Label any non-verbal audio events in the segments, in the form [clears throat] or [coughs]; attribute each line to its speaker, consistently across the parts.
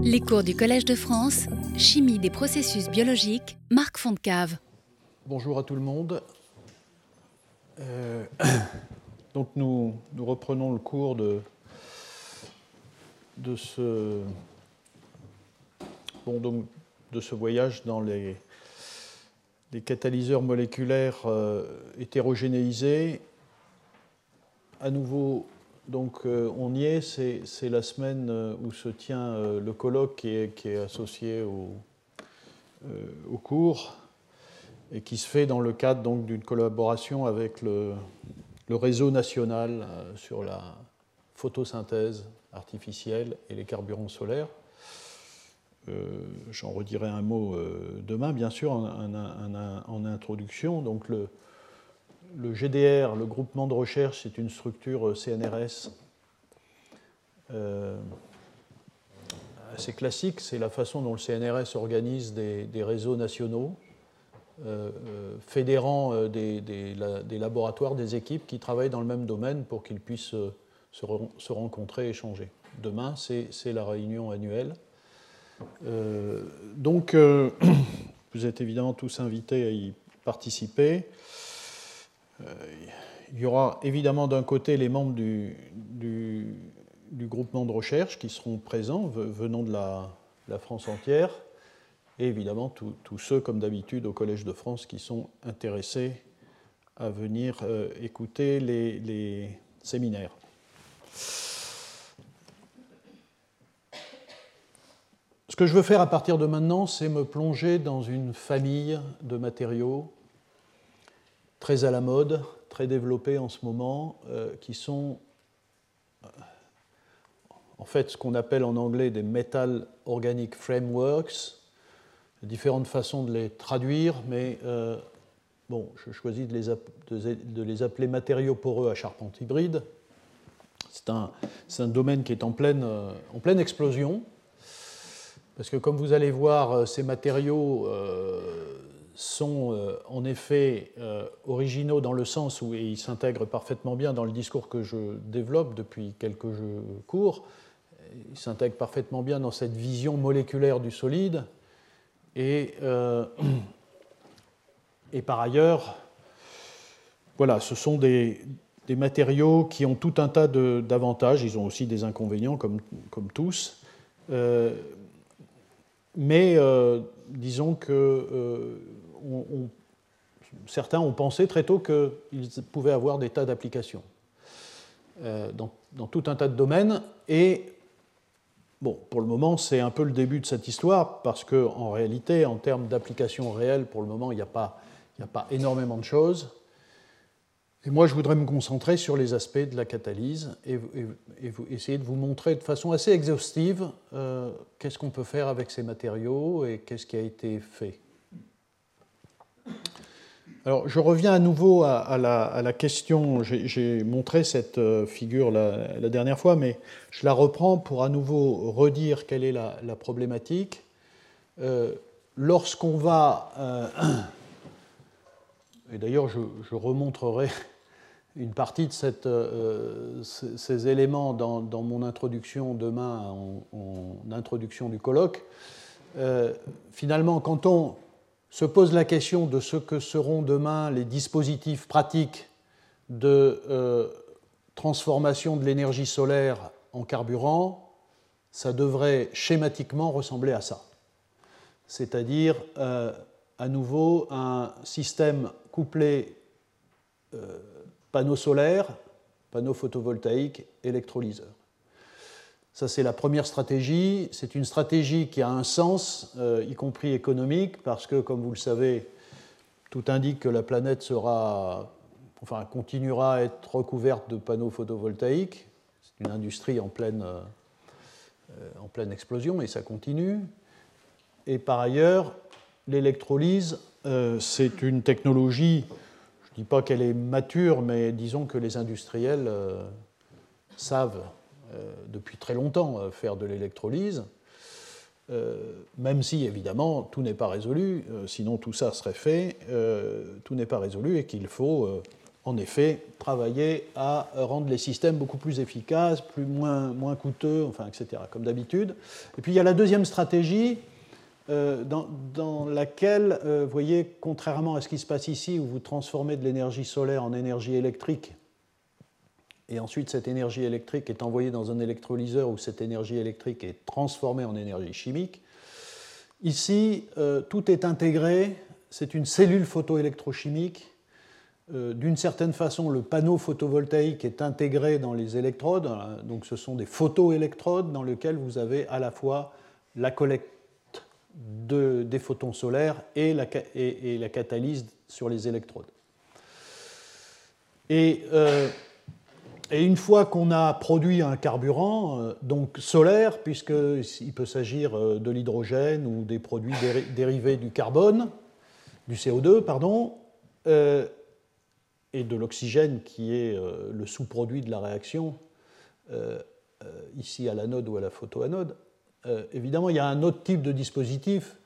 Speaker 1: Les cours du Collège de France, Chimie des processus biologiques, Marc Fontcave.
Speaker 2: Bonjour à tout le monde. Euh, [coughs] donc nous, reprenons le cours de, de, ce, bon, de ce voyage dans les, les catalyseurs moléculaires euh, hétérogénéisés. À nouveau, donc euh, on y est, c'est la semaine euh, où se tient euh, le colloque qui est, associé au, cours et qui se fait dans le cadre d'une collaboration avec le, réseau national sur la photosynthèse artificielle et les carburants solaires. J'en redirai un mot demain, bien sûr, en, introduction. Donc le, le GDR, le groupement de recherche, c'est une structure euh, CNRS euh, assez classique. C'est la façon dont le CNRS organise des, réseaux nationaux, euh, fédérant des, laboratoires, des équipes qui travaillent dans le même domaine pour qu'ils puissent se, se, rencontrer et échanger. Demain, c'est la réunion annuelle. donc, [clears throat] vous êtes évidemment tous invités à y participer. Euh, il y aura évidemment d'un côté les membres du, du, groupement de recherche qui seront présents, venant de la, France entière, et évidemment tous ceux, comme d'habitude, au Collège de France qui sont intéressés à venir euh, écouter les, les, séminaires. Ce que je veux faire à partir de maintenant, c'est me plonger dans une famille de matériaux très à la mode, très développés en ce moment, euh, qui sont euh, en fait ce qu'on appelle en anglais des Metal Organic Frameworks, différentes façons de les traduire, mais euh, bon, je choisis de les, appeler matériaux poreux à charpente hybride. C'est un, domaine qui est en pleine explosion, parce que comme vous allez voir, ces matériaux sont euh, en effet euh, originaux dans le sens où ils s'intègrent parfaitement bien dans le discours que je développe depuis quelques cours. Ils s'intègrent parfaitement bien dans cette vision moléculaire du solide. Et, euh, et par ailleurs, voilà, ce sont des, des, matériaux qui ont tout un tas d'avantages. Ils ont aussi des inconvénients, comme, comme tous. mais disons que certains ont pensé très tôt qu'ils pouvaient avoir des tas d'applications euh, dans, tout un tas de domaines. Et bon, pour le moment, c'est un peu le début de cette histoire, parce qu'en réalité, en termes d'applications réelles, pour le moment, il n'y a, pas, a pas énormément de choses. Et moi, je voudrais me concentrer sur les aspects de la catalyse et, essayer de vous montrer de façon assez exhaustive euh, qu'est-ce qu'on peut faire avec ces matériaux et qu'est-ce qui a été fait. Alors, je reviens à nouveau à, la, question. J'ai montré cette euh, figure la, dernière fois, mais je la reprends pour à nouveau redire quelle est la, problématique. Euh, lorsqu'on va. Euh, [clears throat] et d'ailleurs, je, remontrerai une partie de ces éléments dans, mon introduction demain, en introduction du colloque. finalement, quand on se pose la question de ce que seront demain les dispositifs pratiques de euh, transformation de l'énergie solaire en carburant, ça devrait schématiquement ressembler à ça. C'est-à-dire, euh, à nouveau, un système couplé euh, panneau solaire, panneau photovoltaïque, électrolyseur. Ça, c'est la première stratégie. C'est une stratégie qui a un sens, euh, y compris économique, parce que, comme vous le savez, tout indique que la planète sera, enfin, continuera à être recouverte de panneaux photovoltaïques. C'est une industrie en pleine, euh, explosion et ça continue. Et par ailleurs, l'électrolyse, euh, c'est une technologie, je ne dis pas qu'elle est mature, mais disons que les industriels savent depuis très longtemps euh, faire de l'électrolyse, euh, même si évidemment tout n'est pas résolu, sinon tout ça serait fait, tout n'est pas résolu et qu'il faut en effet, travailler à rendre les systèmes beaucoup plus efficaces, plus, moins, moins coûteux, enfin, etc., comme d'habitude. Et puis il y a la deuxième stratégie, euh, dans, laquelle, euh, vous voyez, contrairement à ce qui se passe ici, où vous transformez de l'énergie solaire en énergie électrique, et ensuite cette énergie électrique est envoyée dans un électrolyseur où cette énergie électrique est transformée en énergie chimique, ici, euh, tout est intégré, c'est une cellule photoélectrochimique euh, d'une certaine façon, le panneau photovoltaïque est intégré dans les électrodes. Donc, ce sont des photoélectrodes dans lesquelles vous avez à la fois la collecte des photons solaires et la, catalyse sur les électrodes. Euh, et, une fois qu'on a produit un carburant, euh, donc solaire, puisqu'il peut s'agir de l'hydrogène ou des produits dérivés du carbone, du CO2, pardon, et de l'oxygène qui est euh, le sous-produit de la réaction, euh, euh, ici à l'anode ou à la photoanode, évidemment, il y a un autre type de dispositif,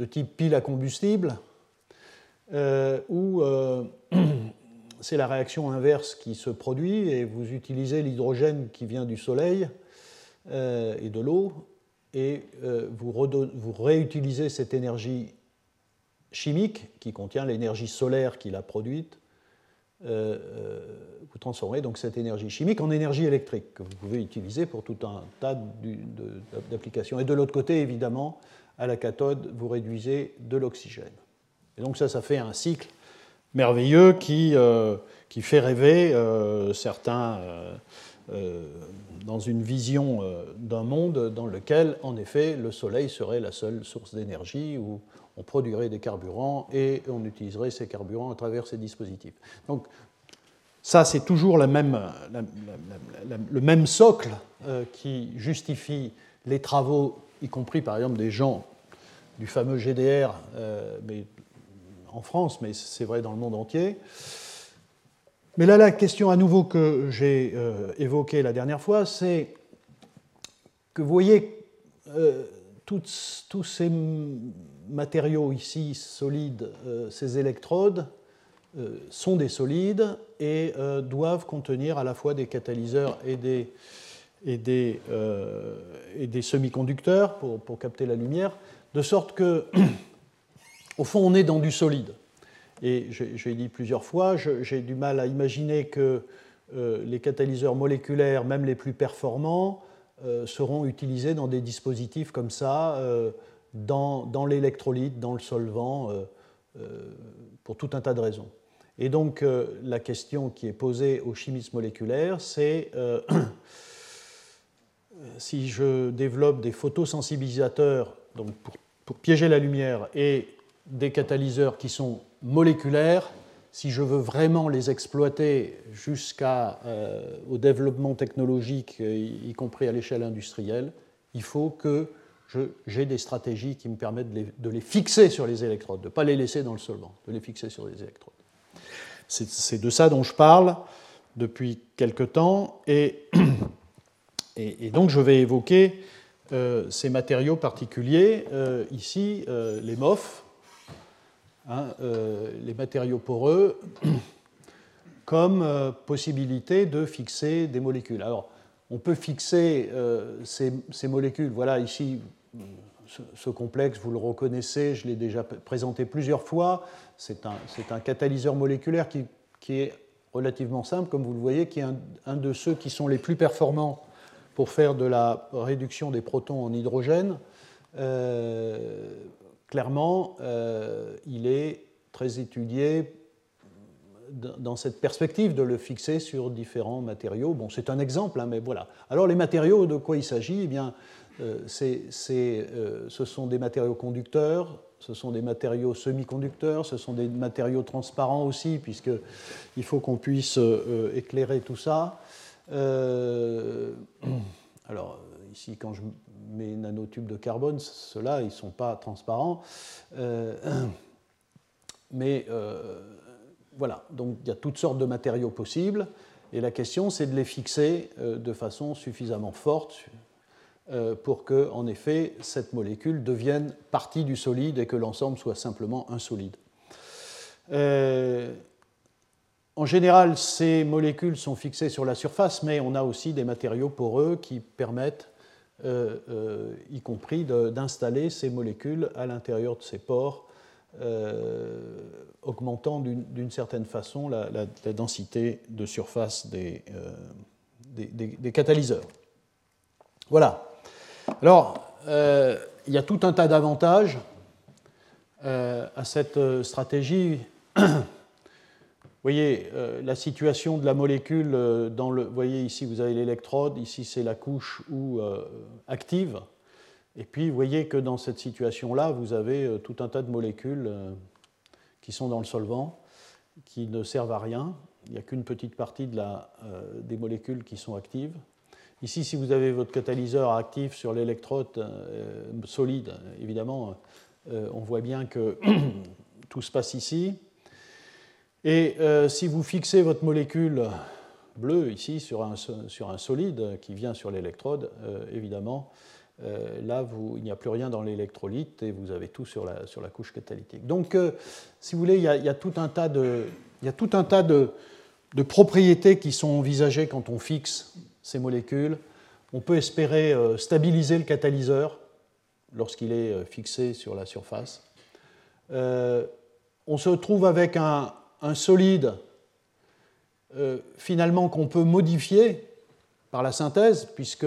Speaker 2: de type pile à combustible, où [clears throat] c'est la réaction inverse qui se produit et vous utilisez l'hydrogène qui vient du soleil et de l'eau et vous, vous, réutilisez cette énergie chimique qui contient l'énergie solaire qu'il a produite euh, euh, vous transformez donc cette énergie chimique en énergie électrique que vous pouvez utiliser pour tout un tas d'applications. Et de l'autre côté, évidemment, à la cathode, vous réduisez de l'oxygène. Et donc ça, ça fait un cycle merveilleux qui, euh, qui fait rêver certains dans une vision d'un monde dans lequel, en effet, le Soleil serait la seule source d'énergie, ou on produirait des carburants et on utiliserait ces carburants à travers ces dispositifs. Donc ça, c'est toujours le même socle euh, qui justifie les travaux, y compris par exemple des gens du fameux GDR euh, en France, mais c'est vrai dans le monde entier. Mais là, la question à nouveau que j'ai euh, évoquée la dernière fois, c'est que vous voyez, tous ces matériaux ici solides, euh, ces électrodes, euh, sont des solides et euh, doivent contenir à la fois des catalyseurs et des, et des, des semi-conducteurs pour, capter la lumière, de sorte que, [clears throat] au fond, on est dans du solide. Et j'ai dit plusieurs fois, j'ai du mal à imaginer que les catalyseurs moléculaires, même les plus performants, seront utilisés dans des dispositifs comme ça dans, l'électrolyte, dans le solvant, euh, euh, pour tout un tas de raisons. Et donc euh, la question qui est posée aux chimistes moléculaires, c'est [clears throat] si je développe des photosensibilisateurs donc pour, pour, piéger la lumière et des catalyseurs qui sont moléculaires, si je veux vraiment les exploiter jusqu'au développement technologique, y compris à l'échelle industrielle, il faut que j'ai des stratégies qui me permettent de les, fixer sur les électrodes, de ne pas les laisser dans le solvant, de les fixer sur les électrodes. C'est de ça dont je parle depuis quelque temps, [clears throat] et, donc je vais évoquer euh, ces matériaux particuliers, euh, ici euh, les MOF, hein, les matériaux poreux, [clears throat] comme possibilité de fixer des molécules. Alors, on peut fixer ces, ces, molécules, voilà ici, ce, complexe, vous le reconnaissez, je l'ai déjà présenté plusieurs fois. C'est un, catalyseur moléculaire qui, est relativement simple, comme vous le voyez, qui est un, de ceux qui sont les plus performants pour faire de la réduction des protons en hydrogène. Euh, clairement, euh, il est très étudié dans cette perspective de le fixer sur différents matériaux. Bon, c'est un exemple, hein, mais voilà. Alors les matériaux, de quoi il s'agit? Eh bien, euh, euh, ce sont des matériaux conducteurs, ce sont des matériaux semi-conducteurs, ce sont des matériaux transparents aussi, puisqu'il faut qu'on puisse éclairer tout ça. alors, ici, quand je mets nanotubes de carbone, ceux-là, ils ne sont pas transparents. [clears throat] mais voilà, donc il y a toutes sortes de matériaux possibles, et la question, c'est de les fixer de façon suffisamment forte, euh, pour que, en effet, cette molécule devienne partie du solide et que l'ensemble soit simplement un solide. Euh, en général, ces molécules sont fixées sur la surface, mais on a aussi des matériaux poreux qui permettent, euh, euh, y compris, d'installer ces molécules à l'intérieur de ces pores, augmentant d'une certaine façon la, densité de surface des, des catalyseurs. Voilà. Alors, il y a tout un tas d'avantages à cette stratégie voyez euh, la situation de la molécule euh, dans le. Vous voyez ici, vous avez l'électrode, ici c'est la couche ou euh, active. Et puis vous voyez que dans cette situation-là, vous avez tout un tas de molécules qui sont dans le solvant, qui ne servent à rien. Il n'y a qu'une petite partie des molécules qui sont actives. Ici, si vous avez votre catalyseur actif sur l'électrode solide, évidemment, on voit bien que [clears throat] tout se passe ici. Et euh, si vous fixez votre molécule bleue ici sur un, sur un solide qui vient sur l'électrode, euh, évidemment, euh, là, il n'y a plus rien dans l'électrolyte et vous avez tout sur la, sur la couche catalytique. Donc, si vous voulez, il y, a, il y, a, tout un tas, de, il y a tout un tas de, de, propriétés qui sont envisagées quand on fixe ces molécules. On peut espérer stabiliser le catalyseur lorsqu'il est fixé sur la surface. on se trouve avec un, un solide euh, finalement qu'on peut modifier par la synthèse, puisque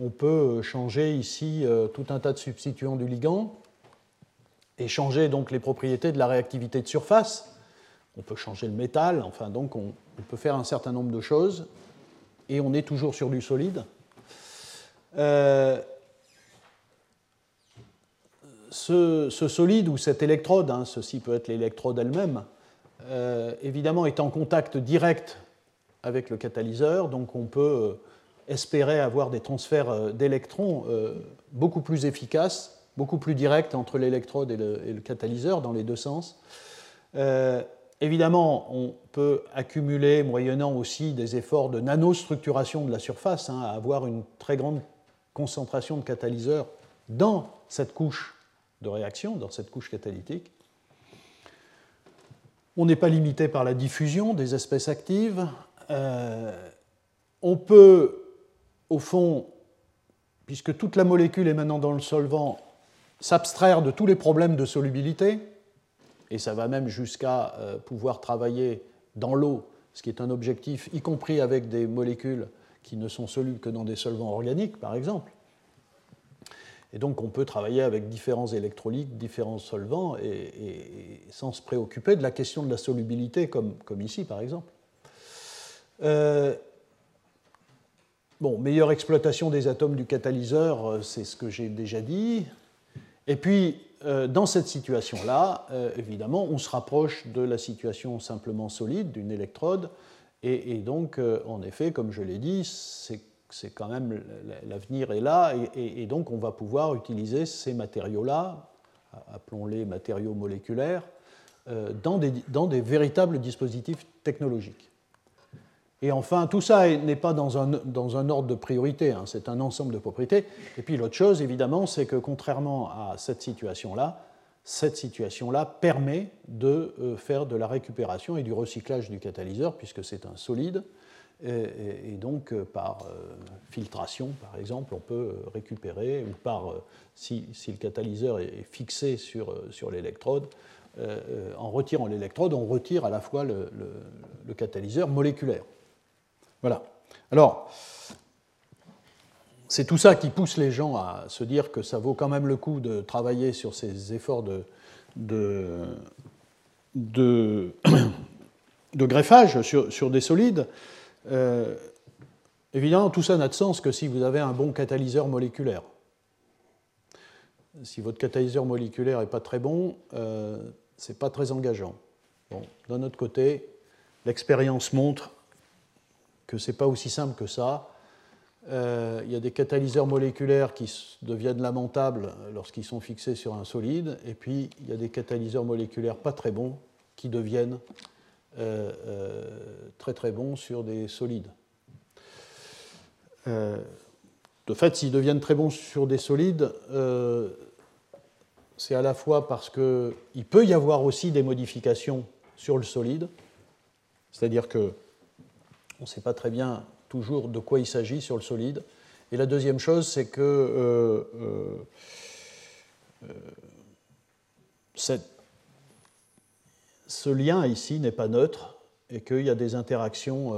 Speaker 2: on peut changer ici euh, tout un tas de substituants du ligand et changer donc les propriétés de la réactivité de surface. On peut changer le métal, enfin donc on, peut faire un certain nombre de choses et on est toujours sur du solide. Euh, ce, solide ou cette électrode, hein, ceci peut être l'électrode elle-même, euh, évidemment, est en contact direct avec le catalyseur, donc on peut euh, espérer avoir des transferts euh, d'électrons beaucoup plus efficaces, beaucoup plus directs entre l'électrode et, le, catalyseur dans les deux sens. évidemment, on peut accumuler, moyennant aussi des efforts de nanostructuration de la surface, hein, à avoir une très grande concentration de catalyseurs dans cette couche de réaction, dans cette couche catalytique. On n'est pas limité par la diffusion des espèces actives. Euh, on peut, au fond, puisque toute la molécule est maintenant dans le solvant, s'abstraire de tous les problèmes de solubilité, et ça va même jusqu'à euh, pouvoir travailler dans l'eau, ce qui est un objectif, y compris avec des molécules qui ne sont solubles que dans des solvants organiques, par exemple. Et donc on peut travailler avec différents électrolytes, différents solvants, et, sans se préoccuper de la question de la solubilité, comme, ici par exemple. Euh, bon, meilleure exploitation des atomes du catalyseur, euh, c'est ce que j'ai déjà dit. Et puis, euh, dans cette situation-là, évidemment, on se rapproche de la situation simplement solide d'une électrode, et donc, en effet, comme je l'ai dit, c'est c'est quand même l'avenir est là, et, donc on va pouvoir utiliser ces matériaux-là, appelons-les matériaux moléculaires, euh, dans des, véritables dispositifs technologiques. Et enfin, tout ça n'est pas dans un, dans un, ordre de priorité, hein, c'est un ensemble de propriétés. Et puis l'autre chose, évidemment, c'est que contrairement à cette situation-là, cette situation-là permet de euh, faire de la récupération et du recyclage du catalyseur, puisque c'est un solide, et, donc, euh, par euh, filtration, par exemple, on peut euh, récupérer, ou par, si, le catalyseur est fixé sur, sur l'électrode, en retirant l'électrode, on retire à la fois le, catalyseur moléculaire. Voilà. Alors, c'est tout ça qui pousse les gens à se dire que ça vaut quand même le coup de travailler sur ces efforts de, de, de, [coughs] greffage sur, sur, des solides. Euh, évidemment, tout ça n'a de sens que si vous avez un bon catalyseur moléculaire. Si votre catalyseur moléculaire n'est pas très bon, euh, ce n'est pas très engageant. Bon, d'un autre côté, l'expérience montre que ce n'est pas aussi simple que ça. Euh, il y a des catalyseurs moléculaires qui deviennent lamentables lorsqu'ils sont fixés sur un solide, et puis il y a des catalyseurs moléculaires pas très bons qui deviennent très très bons sur des solides. Euh, de fait, s'ils deviennent très bons sur des solides, c'est à la fois parce qu'il peut y avoir aussi des modifications sur le solide, C'est-à-dire que on ne sait pas très bien toujours de quoi il s'agit sur le solide. Et la deuxième chose, c'est que euh, euh, ce lien ici n'est pas neutre et qu'il y a des interactions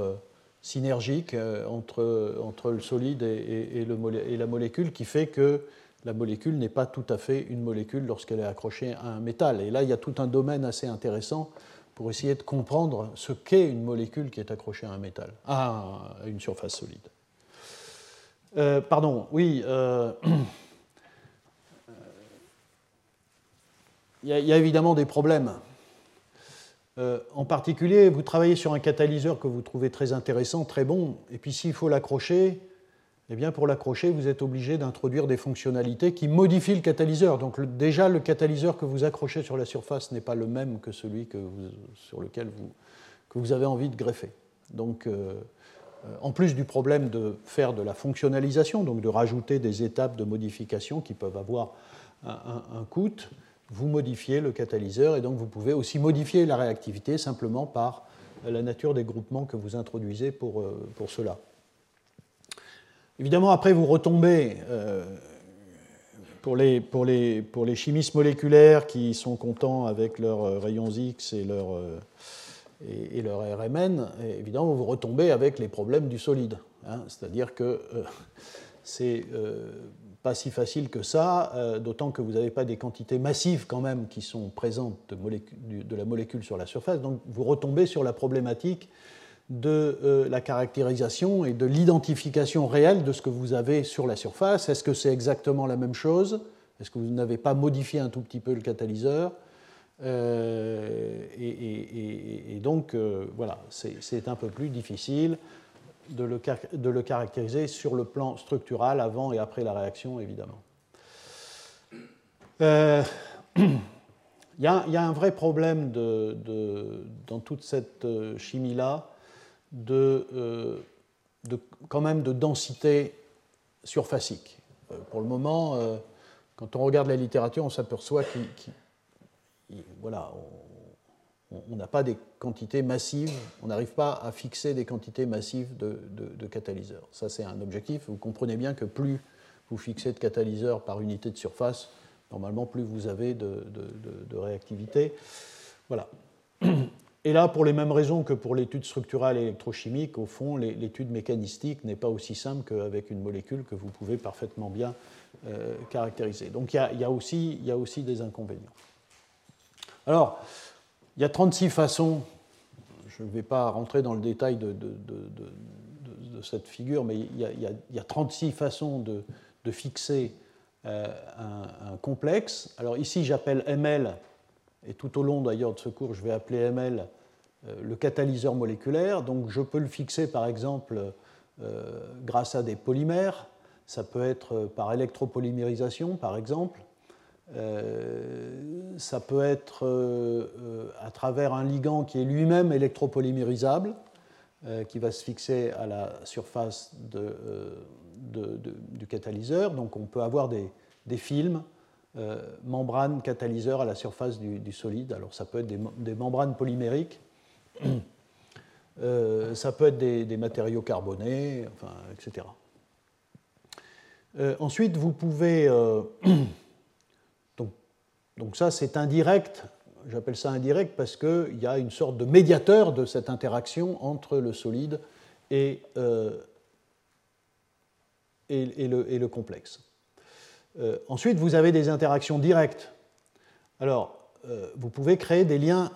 Speaker 2: synergiques entre, entre le solide et, la molécule qui fait que la molécule n'est pas tout à fait une molécule lorsqu'elle est accrochée à un métal. Et là, il y a tout un domaine assez intéressant pour essayer de comprendre ce qu'est une molécule qui est accrochée à un métal, à une surface solide. Euh, pardon, oui. Euh, [clears throat] il, y a, évidemment des problèmes. Euh, en particulier, vous travaillez sur un catalyseur que vous trouvez très intéressant, très bon, et puis s'il faut l'accrocher, eh bien pour l'accrocher, vous êtes obligé d'introduire des fonctionnalités qui modifient le catalyseur. Donc déjà, le catalyseur que vous accrochez sur la surface n'est pas le même que celui que sur lequel vous, que vous avez envie de greffer. Donc, euh, en plus du problème de faire de la fonctionnalisation, donc de rajouter des étapes de modification qui peuvent avoir un, coût, vous modifiez le catalyseur et donc vous pouvez aussi modifier la réactivité simplement par la nature des groupements que vous introduisez pour, euh, pour cela. Évidemment, après, vous retombez euh, pour, les, pour, les, pour, les, chimistes moléculaires qui sont contents avec leurs euh, rayons X et leur, et, leur RMN, évidemment, vous retombez avec les problèmes du solide. Hein. C'est-à-dire que c'est pas si facile que ça, d'autant que vous n'avez pas des quantités massives quand même qui sont présentes de, la molécule sur la surface. Donc vous retombez sur la problématique de euh, la caractérisation et de l'identification réelle de ce que vous avez sur la surface. Est-ce que c'est exactement la même chose? Est-ce que vous n'avez pas modifié un tout petit peu le catalyseur? Euh, et, donc, euh, voilà, c'est un peu plus difficile de le, caractériser sur le plan structural avant et après la réaction, évidemment. [clears throat] Il y, a un vrai problème de, dans toute cette chimie-là, euh, de, quand même de densité surfacique. Euh, pour le moment, euh, quand on regarde la littérature, on s'aperçoit qu'on voilà, n'a pas des quantités massives, on n'arrive pas à fixer des quantités massives de, catalyseurs. Ça, c'est un objectif. Vous comprenez bien que plus vous fixez de catalyseurs par unité de surface, normalement, plus vous avez de, réactivité. Voilà. Et là, pour les mêmes raisons que pour l'étude structurale électrochimique, au fond, l'étude mécanistique n'est pas aussi simple qu'avec une molécule que vous pouvez parfaitement bien euh, caractériser. Donc il y, y, a, aussi, des inconvénients. Alors, il y a 36 façons, je ne vais pas rentrer dans le détail de, cette figure, mais il y a, 36 façons de, fixer euh, un, complexe. Alors ici, j'appelle ML et tout au long d'ailleurs de ce cours, je vais appeler ML euh, le catalyseur moléculaire. Donc je peux le fixer par exemple euh, grâce à des polymères. Ça peut être par électropolymérisation par exemple. Euh, ça peut être à travers un ligand qui est lui-même électropolymérisable, qui va se fixer à la surface du catalyseur. Donc on peut avoir des, films euh, membrane catalyseur à la surface du, solide. Alors ça peut être des, membranes polymériques, euh, ça peut être des, matériaux carbonés, etc. Euh, ensuite, vous pouvez... [clears throat] donc, ça, c'est indirect. J'appelle ça indirect parce qu'il y a une sorte de médiateur de cette interaction entre le solide et, et, le, complexe. Euh, ensuite, vous avez des interactions directes. Alors, euh, vous pouvez créer des liens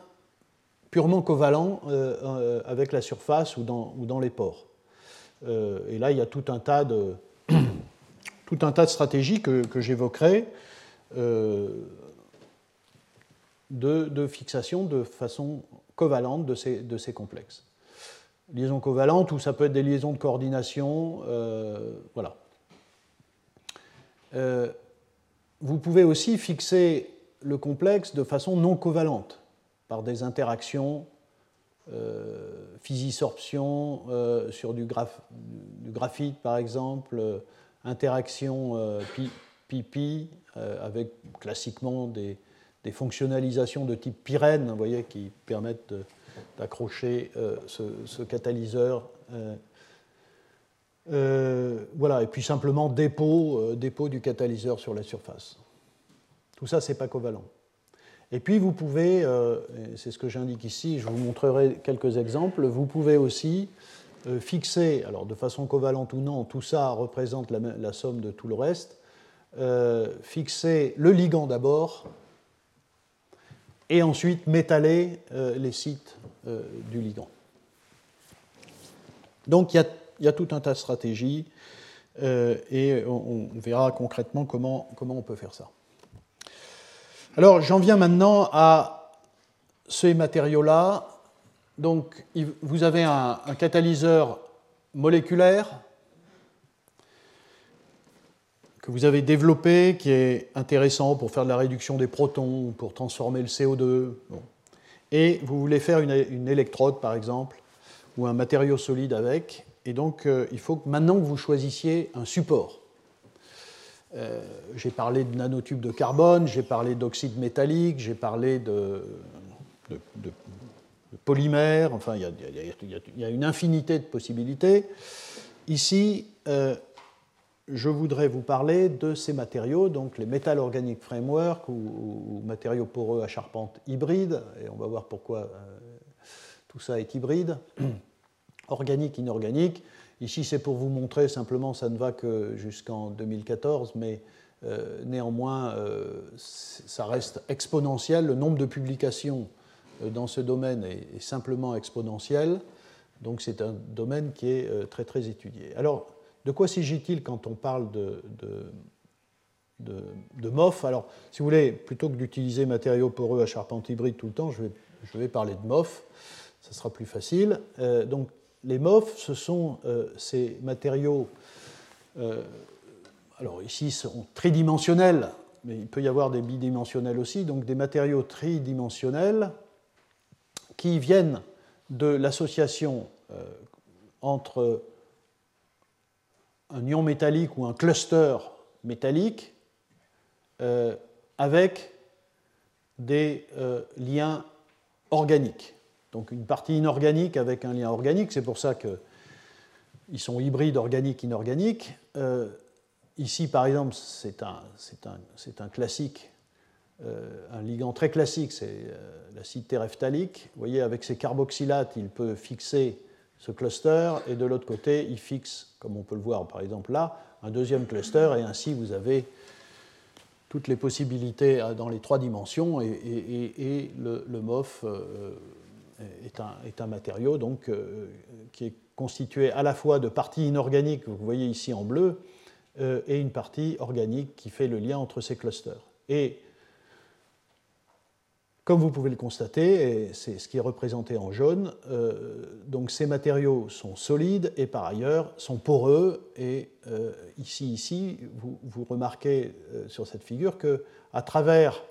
Speaker 2: purement covalents euh, avec la surface ou dans, les pores. et là, il y a tout un tas de, [coughs] tout un tas de stratégies que j'évoquerai de, fixation de façon covalente de ces, de ces complexes. Liaisons covalentes, ou ça peut être des liaisons de coordination, voilà. Euh, vous pouvez aussi fixer le complexe de façon non covalente, par des interactions euh, physisorption euh, sur du, graphite par exemple, euh, interaction pipi avec classiquement des, fonctionnalisations de type pyrène, vous voyez, qui permettent d'accrocher ce, catalyseur. voilà, et puis simplement dépôt, du catalyseur sur la surface. Tout ça, c'est pas covalent. Et puis vous pouvez, c'est ce que j'indique ici, je vous montrerai quelques exemples, vous pouvez aussi fixer, alors de façon covalente ou non, tout ça représente la somme de tout le reste, euh, fixer le ligand d'abord et ensuite métaller euh, les sites euh, du ligand. Donc il y, a, tout un tas de stratégies et on, verra concrètement comment, comment on peut faire ça. Alors j'en viens maintenant à ces matériaux-là. Donc vous avez un catalyseur moléculaire que vous avez développé, qui est intéressant pour faire de la réduction des protons, pour transformer le CO2. Et vous voulez faire une, électrode, par exemple, ou un matériau solide avec. Et donc, euh, il faut que maintenant que vous choisissiez un support. Euh, j'ai parlé de nanotubes de carbone, j'ai parlé d'oxyde métallique, j'ai parlé de, de, polymères, enfin, il y, a, une infinité de possibilités. Ici, euh, je voudrais vous parler de ces matériaux, donc les Metal Organic Framework ou, matériaux poreux à charpente hybride, et on va voir pourquoi euh, tout ça est hybride, [clears throat] organique, inorganique. Ici, c'est pour vous montrer simplement, ça ne va que jusqu'en 2014, mais euh, néanmoins, euh, ça reste exponentiel. Le nombre de publications dans ce domaine est, est simplement exponentiel, donc c'est un domaine qui est très très étudié. Alors, de quoi s'agit-il quand on parle de, MOF? Alors, si vous voulez, plutôt que d'utiliser matériaux poreux à charpente hybride tout le temps, je vais, je vais parler de MOF, ça sera plus facile. Euh, donc, les MOF, ce sont euh, ces matériaux, euh, alors ici, sont tridimensionnels, mais il peut y avoir des bidimensionnels aussi, donc des matériaux tridimensionnels qui viennent de l'association entre un ion métallique ou un cluster métallique euh, avec des euh, liens organiques. Donc une partie inorganique avec un lien organique, c'est pour ça qu'ils sont hybrides organiques-inorganiques. Euh, ici, par exemple, c'est un, classique, un ligand très classique, c'est l'acide terephthalique. Vous voyez, avec ses carboxylates, il peut fixer ce cluster, et de l'autre côté, il fixe, comme on peut le voir par exemple là, un deuxième cluster, et ainsi vous avez toutes les possibilités euh, dans les trois dimensions, et, le, MOF euh, est, un, est, un, matériau donc, euh, qui est constitué à la fois de parties inorganiques, que vous voyez ici en bleu, et une partie organique qui fait le lien entre ces clusters. Comme vous pouvez le constater, et c'est ce qui est représenté en jaune, euh, donc ces matériaux sont solides et par ailleurs sont poreux. Et euh, ici, ici, vous, remarquez euh, sur cette figure que à travers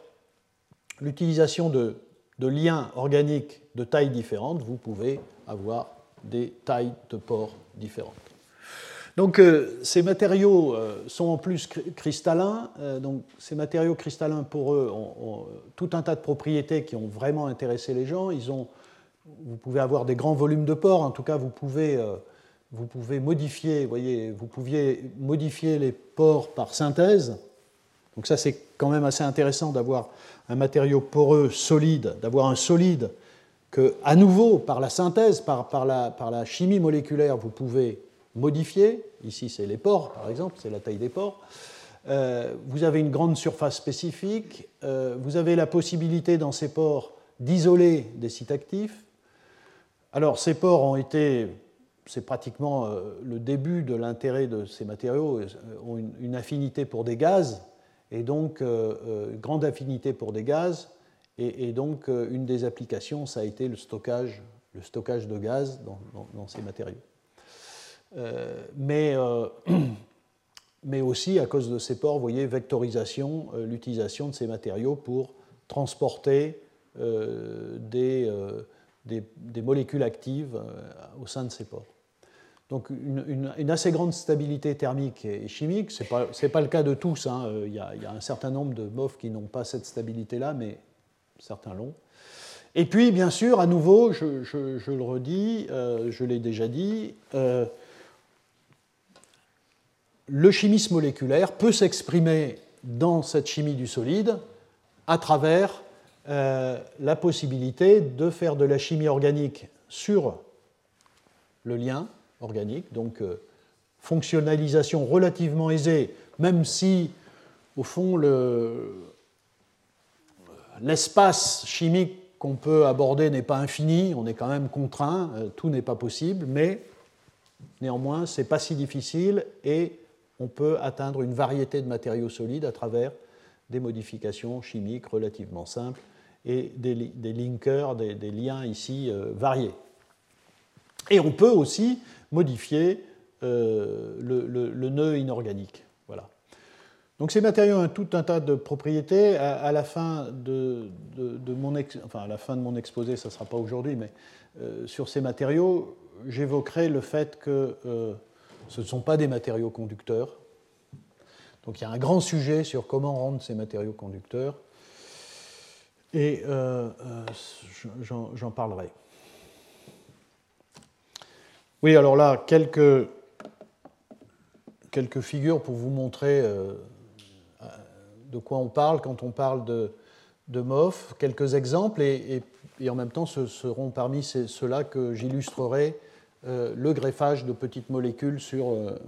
Speaker 2: l'utilisation de, de, liens organiques de tailles différentes, vous pouvez avoir des tailles de pores différentes. Donc euh, ces matériaux euh, sont en plus cristallins. Euh, donc ces matériaux cristallins pour eux ont, tout un tas de propriétés qui ont vraiment intéressé les gens. Ils ont, vous pouvez avoir des grands volumes de pores. En tout cas, vous pouvez, vous pouvez modifier. Voyez, vous pouviez modifier les pores par synthèse. Donc ça, c'est quand même assez intéressant d'avoir un matériau poreux solide, d'avoir un solide que, à nouveau, par la synthèse, par, par, la, par la chimie moléculaire, vous pouvez modifiés. Ici, c'est les pores, par exemple, c'est la taille des pores. Euh, vous avez une grande surface spécifique. Euh, vous avez la possibilité dans ces pores d'isoler des sites actifs. Alors, ces pores ont été, c'est pratiquement euh, le début de l'intérêt de ces matériaux, ont une, affinité pour des gaz, et donc grande affinité pour des gaz. Et, donc, une des applications, ça a été le stockage, le stockage de gaz dans ces matériaux. Euh, mais, euh, [clears throat] mais aussi à cause de ces ports, vous voyez, vectorisation, euh, l'utilisation de ces matériaux pour transporter des, des, molécules actives au sein de ces ports. Donc une, assez grande stabilité thermique et chimique, ce n'est pas, pas, le cas de tous, hein. il, y a, un certain nombre de MOF qui n'ont pas cette stabilité-là, mais certains l'ont. Et puis, bien sûr, à nouveau, je, le redis, je l'ai déjà dit, le chimisme moléculaire peut s'exprimer dans cette chimie du solide à travers euh, la possibilité de faire de la chimie organique sur le lien organique, donc fonctionnalisation relativement aisée, même si, au fond, l'espace chimique qu'on peut aborder n'est pas infini, on est quand même contraint, euh, tout n'est pas possible, mais néanmoins, ce n'est pas si difficile et on peut atteindre une variété de matériaux solides à travers des modifications chimiques relativement simples et des, linkers, des, liens ici euh, variés. Et on peut aussi modifier euh, le, nœud inorganique. Voilà. Donc ces matériaux ont tout un tas de propriétés. À, la, fin de, mon exposé, ça ne sera pas aujourd'hui, mais euh, sur ces matériaux, j'évoquerai le fait que ce ne sont pas des matériaux conducteurs. Donc il y a un grand sujet sur comment rendre ces matériaux conducteurs. Et euh, j'en parlerai. Oui, alors là, quelques, figures pour vous montrer de quoi on parle quand on parle de, de MOF, quelques exemples, et, en même temps, ce seront parmi ceux-là que j'illustrerai euh, le greffage de petites molécules sur, euh,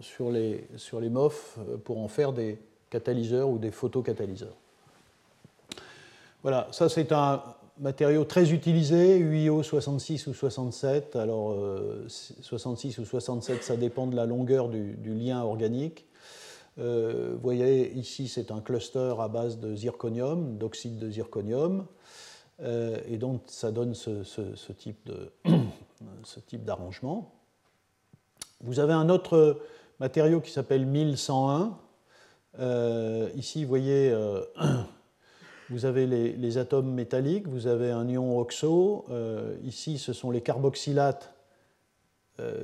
Speaker 2: sur, les, sur MOF pour en faire des catalyseurs ou des photocatalyseurs. Voilà, ça c'est un matériau très utilisé, UiO 66 ou 67. Alors 66 euh, ou 67, ça dépend de la longueur du lien organique. Euh, vous voyez ici, c'est un cluster à base de zirconium, d'oxyde de zirconium, euh, et donc ça donne ce, type d'arrangement. Vous avez un autre matériau qui s'appelle 1101. Euh, ici, vous voyez, [clears throat] vous avez les, atomes métalliques, vous avez un ion oxo. ici, ce sont les carboxylates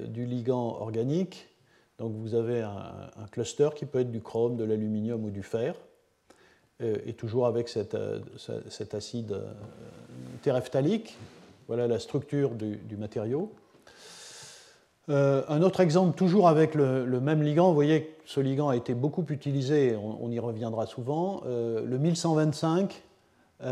Speaker 2: du ligand organique. Donc vous avez un, cluster qui peut être du chrome, de l'aluminium ou du fer, euh, et toujours avec cet, euh, acide euh, terephthalique. Voilà la structure du, matériau. un autre exemple, toujours avec le, même ligand, vous voyez que ce ligand a été beaucoup utilisé, on, y reviendra souvent. le 1125, [clears throat]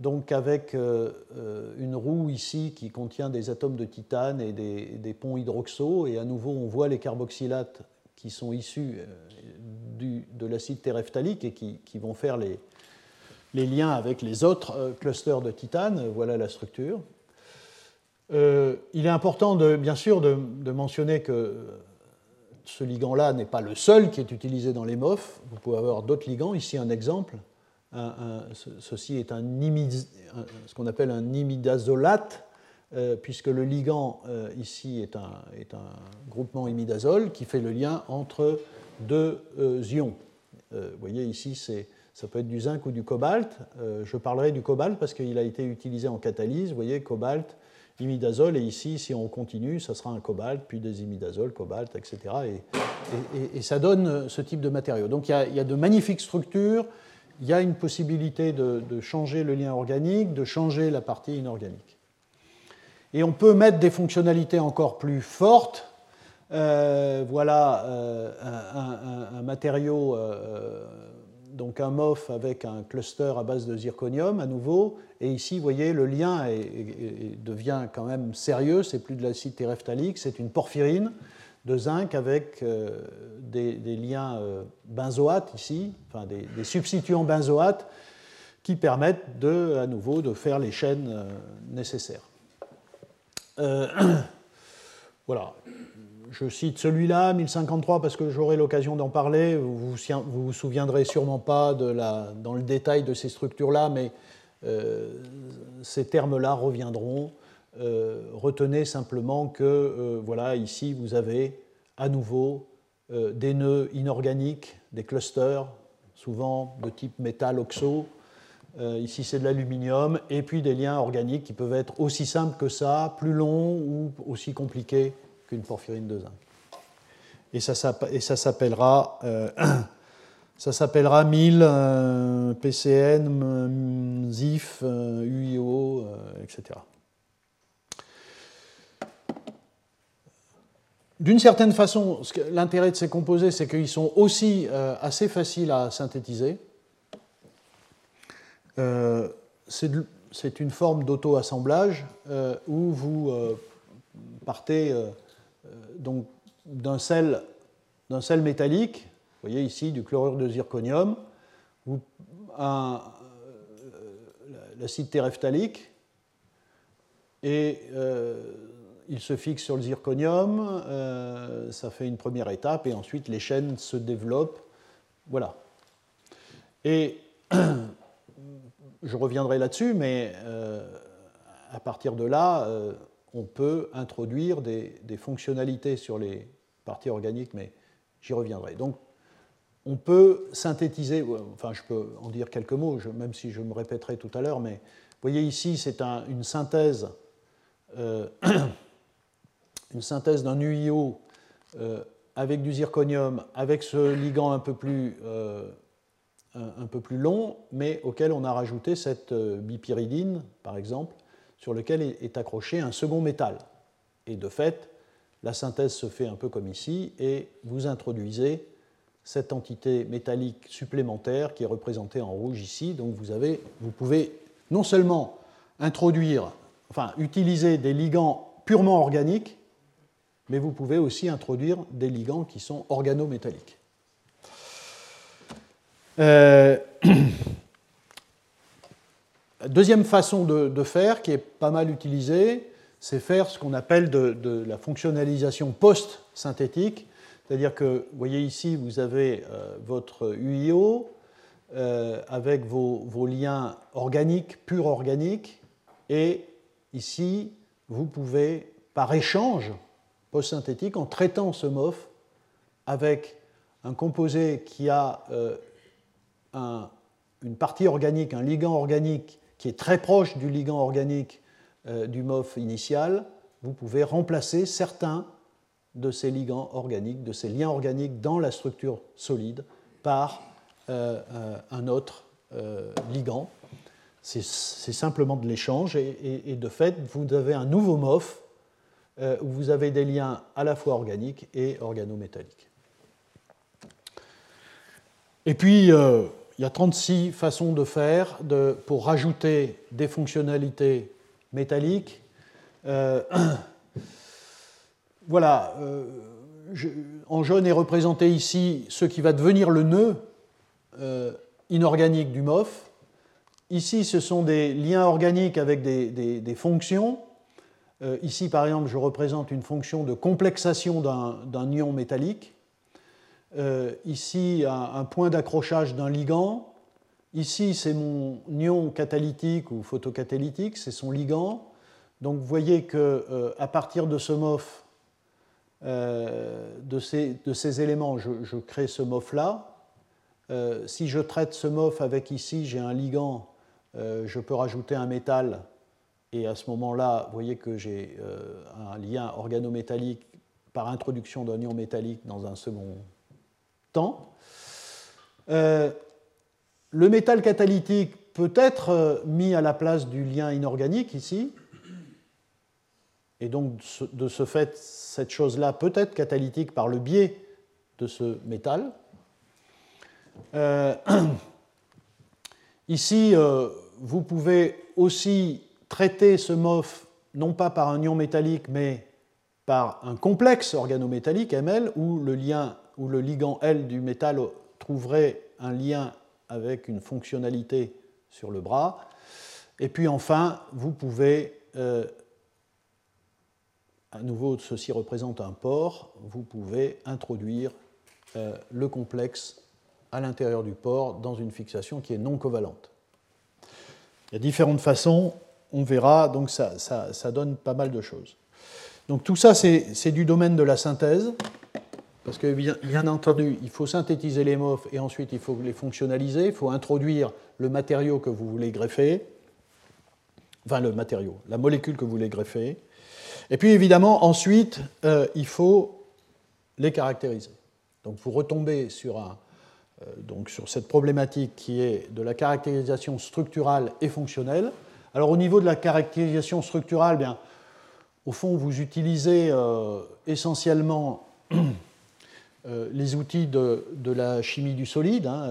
Speaker 2: donc avec euh, euh, une roue ici qui contient des atomes de titane et des, ponts hydroxo, et à nouveau on voit les carboxylates qui sont issus euh, de l'acide terephthalique et qui, vont faire les, liens avec les autres clusters de titane. Voilà la structure. il est important, bien sûr, de, de mentionner que ce ligand-là n'est pas le seul qui est utilisé dans les MOF. Vous pouvez avoir d'autres ligands. Ici, un exemple ceci est un ce qu'on appelle un imidazolate, euh, puisque le ligand euh, ici est un, est un, groupement imidazole qui fait le lien entre deux euh, ions. vous voyez ici, ça peut être du zinc ou du cobalt. je parlerai du cobalt parce qu'il a été utilisé en catalyse. Vous voyez, cobalt, imidazole, et ici, si on continue, ça sera un cobalt, puis des imidazoles, cobalt, etc. Et, ça donne ce type de matériaux. Donc il y a, de magnifiques structures il y a une possibilité de, changer le lien organique, de changer la partie inorganique. Et on peut mettre des fonctionnalités encore plus fortes. Euh, voilà euh, un, matériau, euh, donc un MOF avec un cluster à base de zirconium à nouveau. Et ici, vous voyez, le lien devient quand même sérieux. C'est plus de l'acide terephthalique, c'est une porphyrine de zinc avec euh, des, liens euh, benzoates ici, enfin des, substituants benzoates qui permettent de, à nouveau de faire les chaînes euh, nécessaires. [clears throat] voilà. Je cite celui-là, 1053, parce que j'aurai l'occasion d'en parler. Vous ne vous, souviendrez sûrement pas dans le détail de ces structures-là, mais ces termes-là reviendront. Euh, retenez simplement que, euh, voilà, ici, vous avez à nouveau euh, des nœuds inorganiques, des clusters, souvent de type métal oxo. ici, c'est de l'aluminium, et puis des liens organiques qui peuvent être aussi simples que ça, plus longs ou aussi compliqués qu'une porphyrine de zinc. Et ça, ça s'appellera [clears throat] Ça s'appellera 1000 PCN, ZIF, UIO, etc. D'une certaine façon, l'intérêt de ces composés, c'est qu'ils sont aussi euh, assez faciles à synthétiser. Euh, c'est une forme d'auto-assemblage euh, où vous partez donc d'un sel, métallique, vous voyez ici du chlorure de zirconium, ou l'acide téréphthalique, et il se fixe sur le zirconium, euh, ça fait une première étape, et ensuite les chaînes se développent. Voilà. [clears throat] je reviendrai là-dessus, mais euh, à partir de là, euh, on peut introduire des, fonctionnalités sur les parties organiques, mais j'y reviendrai. Donc, on peut synthétiser, enfin je peux en dire quelques mots, même si je me répéterai tout à l'heure, mais vous voyez ici, c'est une synthèse [coughs] une synthèse d'un UIO euh, avec du zirconium, avec ce ligand un peu plus, euh, un, peu plus long, mais auquel on a rajouté cette euh, bipyridine, par exemple, sur lequel est accroché un second métal. Et de fait, la synthèse se fait un peu comme ici, et vous introduisez cette entité métallique supplémentaire qui est représentée en rouge ici. Donc vous, pouvez non seulement introduire, enfin utiliser des ligands purement organiques, mais vous pouvez aussi introduire des ligands qui sont organométalliques. Euh, [clears throat] deuxième façon de, faire, qui est pas mal utilisée, c'est faire ce qu'on appelle de, la fonctionnalisation post-synthétique. C'est-à-dire que, vous voyez ici, vous avez euh, votre UIO euh, avec vos, liens organiques, purs organiques, et ici, vous pouvez, par échange, post-synthétique en traitant ce MOF avec un composé qui a euh, une partie organique, un ligand organique qui est très proche du ligand organique euh, du MOF initial, vous pouvez remplacer certains de ces ligands organiques, de ces liens organiques dans la structure solide par euh, un autre ligand. C'est simplement de l'échange et, de fait, vous avez un nouveau MOF euh, où vous avez des liens à la fois organiques et organométalliques. Et puis, euh, il y a 36 façons de faire pour rajouter des fonctionnalités métalliques. Euh, [clears throat] voilà, en jaune est représenté ici ce qui va devenir le nœud inorganique du MOF. Ici, ce sont des liens organiques avec des fonctions. Euh, ici, par exemple, je représente une fonction de complexation d'un ion métallique. Euh, ici, un, point d'accrochage d'un ligand. Ici, c'est mon ion catalytique ou photocatalytique, c'est son ligand. Donc vous voyez qu'à euh, partir de ce MOF, de ces, éléments, je, crée ce MOF-là. si je traite ce MOF avec ici, j'ai un ligand, je peux rajouter un métal et à ce moment-là, vous voyez que j'ai euh, un lien organométallique par introduction d'un ion métallique dans un second Euh, le métal catalytique peut être euh, mis à la place du lien inorganique ici. Et donc, de ce fait, cette chose-là peut être catalytique par le biais de ce métal. [clears throat] ici, vous pouvez aussi traiter ce MOF non pas par un ion métallique, mais par un complexe organométallique, ML, où le, lien, où le ligand L du métal trouverait un lien avec une fonctionnalité sur le bras. Et puis enfin, vous pouvez, euh, à nouveau ceci représente un port, vous pouvez introduire euh, le complexe à l'intérieur du port dans une fixation qui est non covalente. Il y a différentes façons on verra, donc ça, donne pas mal de choses. Donc tout ça, c'est du domaine de la synthèse, parce que bien, entendu, il faut synthétiser les MOF et ensuite il faut les fonctionnaliser, il faut introduire le matériau que vous voulez greffer, enfin le matériau, la molécule que vous voulez greffer, et puis évidemment, ensuite, euh, il faut les caractériser. Donc vous retombez sur un, donc sur cette problématique qui est de la caractérisation structurale et fonctionnelle. Alors au niveau de la caractérisation structurale, bien, au fond, vous utilisez essentiellement [clears throat] les outils de, la chimie du solide, hein,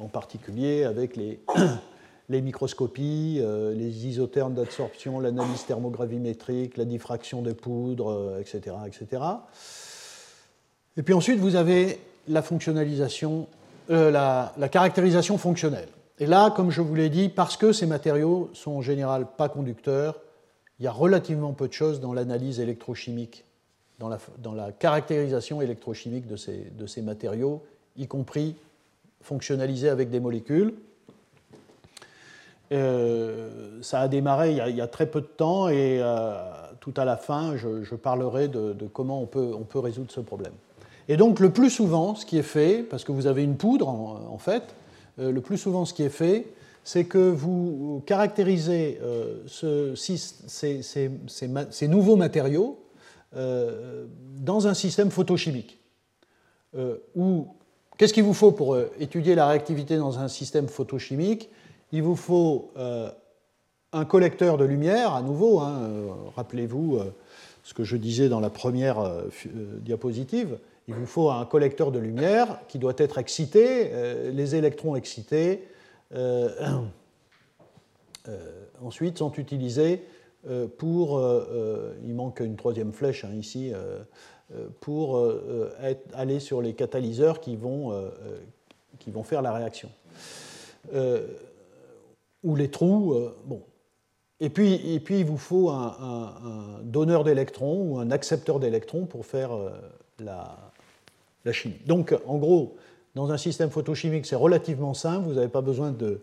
Speaker 2: en particulier avec [coughs] les, microscopies, euh, les isothermes d'absorption, l'analyse thermogravimétrique, la diffraction des poudres, etc., euh, etc. Et puis ensuite, vous avez la fonctionnalisation, euh, la, caractérisation fonctionnelle. Et là, comme je vous l'ai dit, parce que ces matériaux sont en général pas conducteurs, il y a relativement peu de choses dans l'analyse électrochimique, dans la, caractérisation électrochimique de ces, matériaux, y compris fonctionnalisés avec des molécules. Euh, ça a démarré il y a, très peu de temps et euh, tout à la fin, je, parlerai de, comment on peut, résoudre ce problème. Et donc le plus souvent, ce qui est fait, parce que vous avez une poudre en, fait, euh, le plus souvent ce qui est fait, c'est que vous caractérisez ce, ces, ces, ces, nouveaux matériaux dans un système photochimique. Où, qu'est-ce qu'il vous faut pour étudier la réactivité dans un système photochimique? Il vous faut euh, un collecteur de lumière, à nouveau, hein, euh, rappelez-vous euh, ce que je disais dans la première diapositive, il vous faut un collecteur de lumière qui doit être excité, les électrons excités [clears throat] ensuite sont utilisés pour, il manque une troisième flèche hein, ici, pour aller sur les catalyseurs qui vont, qui vont faire la réaction ou les trous. Euh, bon. Et puis, et puis, il vous faut un, donneur d'électrons ou un accepteur d'électrons pour faire euh, la, la, chimie. Donc, en gros, dans un système photochimique, c'est relativement simple. Vous n'avez pas besoin de,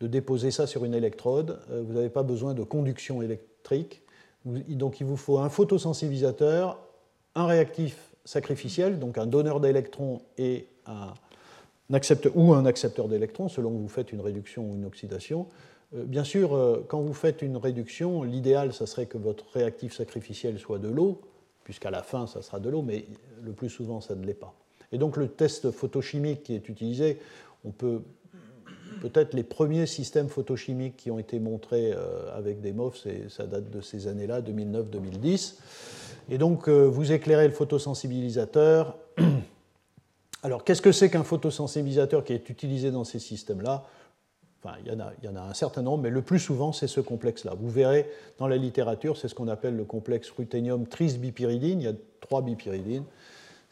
Speaker 2: de, déposer ça sur une électrode. Euh, vous n'avez pas besoin de conduction électrique. Donc, il vous faut un photosensibilisateur, un réactif sacrificiel, donc un donneur d'électrons et un ou un accepteur d'électrons, selon que vous faites une réduction ou une oxydation. Euh, bien sûr, euh, quand vous faites une réduction, l'idéal, ça serait que votre réactif sacrificiel soit de l'eau, puisqu'à la fin, ça sera de l'eau, mais le plus souvent, ça ne l'est pas. Et donc, le test photochimique qui est utilisé, on peut peut-être les premiers systèmes photochimiques qui ont été montrés euh, avec des MOF, ça date de ces années-là, 2009-2010. Et donc, vous éclairez le photosensibilisateur [clears throat] alors, qu'est-ce que c'est qu'un photosensibilisateur qui est utilisé dans ces systèmes-là? Enfin, il y, en a, il y, en a, un certain nombre, mais le plus souvent, c'est ce complexe-là. Vous verrez dans la littérature, c'est ce qu'on appelle le complexe ruthénium trisbipyridine. Il y a trois bipyridines.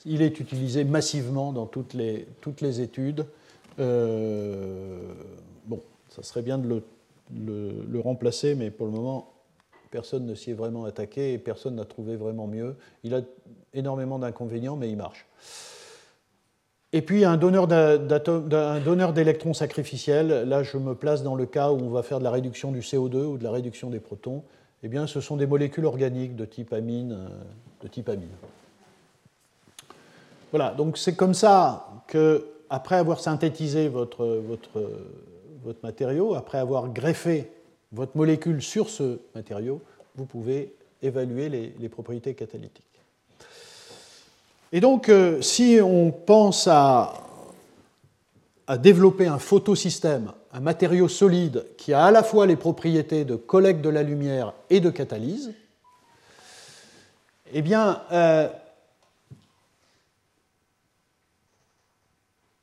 Speaker 2: Il est utilisé massivement dans toutes les, toutes les études. Euh, bon, ça serait bien de le, remplacer, mais pour le moment, personne ne s'y est vraiment attaqué et personne n'a trouvé vraiment mieux. Il a énormément d'inconvénients, mais il marche. Et puis un donneur d'électrons sacrificiels, là je me place dans le cas où on va faire de la réduction du CO2 ou de la réduction des protons, eh bien ce sont des molécules organiques de type amine. Euh, de type amine. Voilà, donc c'est comme ça que, après avoir synthétisé votre, votre, votre matériau, après avoir greffé votre molécule sur ce matériau, vous pouvez évaluer les propriétés catalytiques. Et donc, euh, si on pense à, développer un photosystème, un matériau solide qui a à la fois les propriétés de collecte de la lumière et de catalyse, eh bien, euh,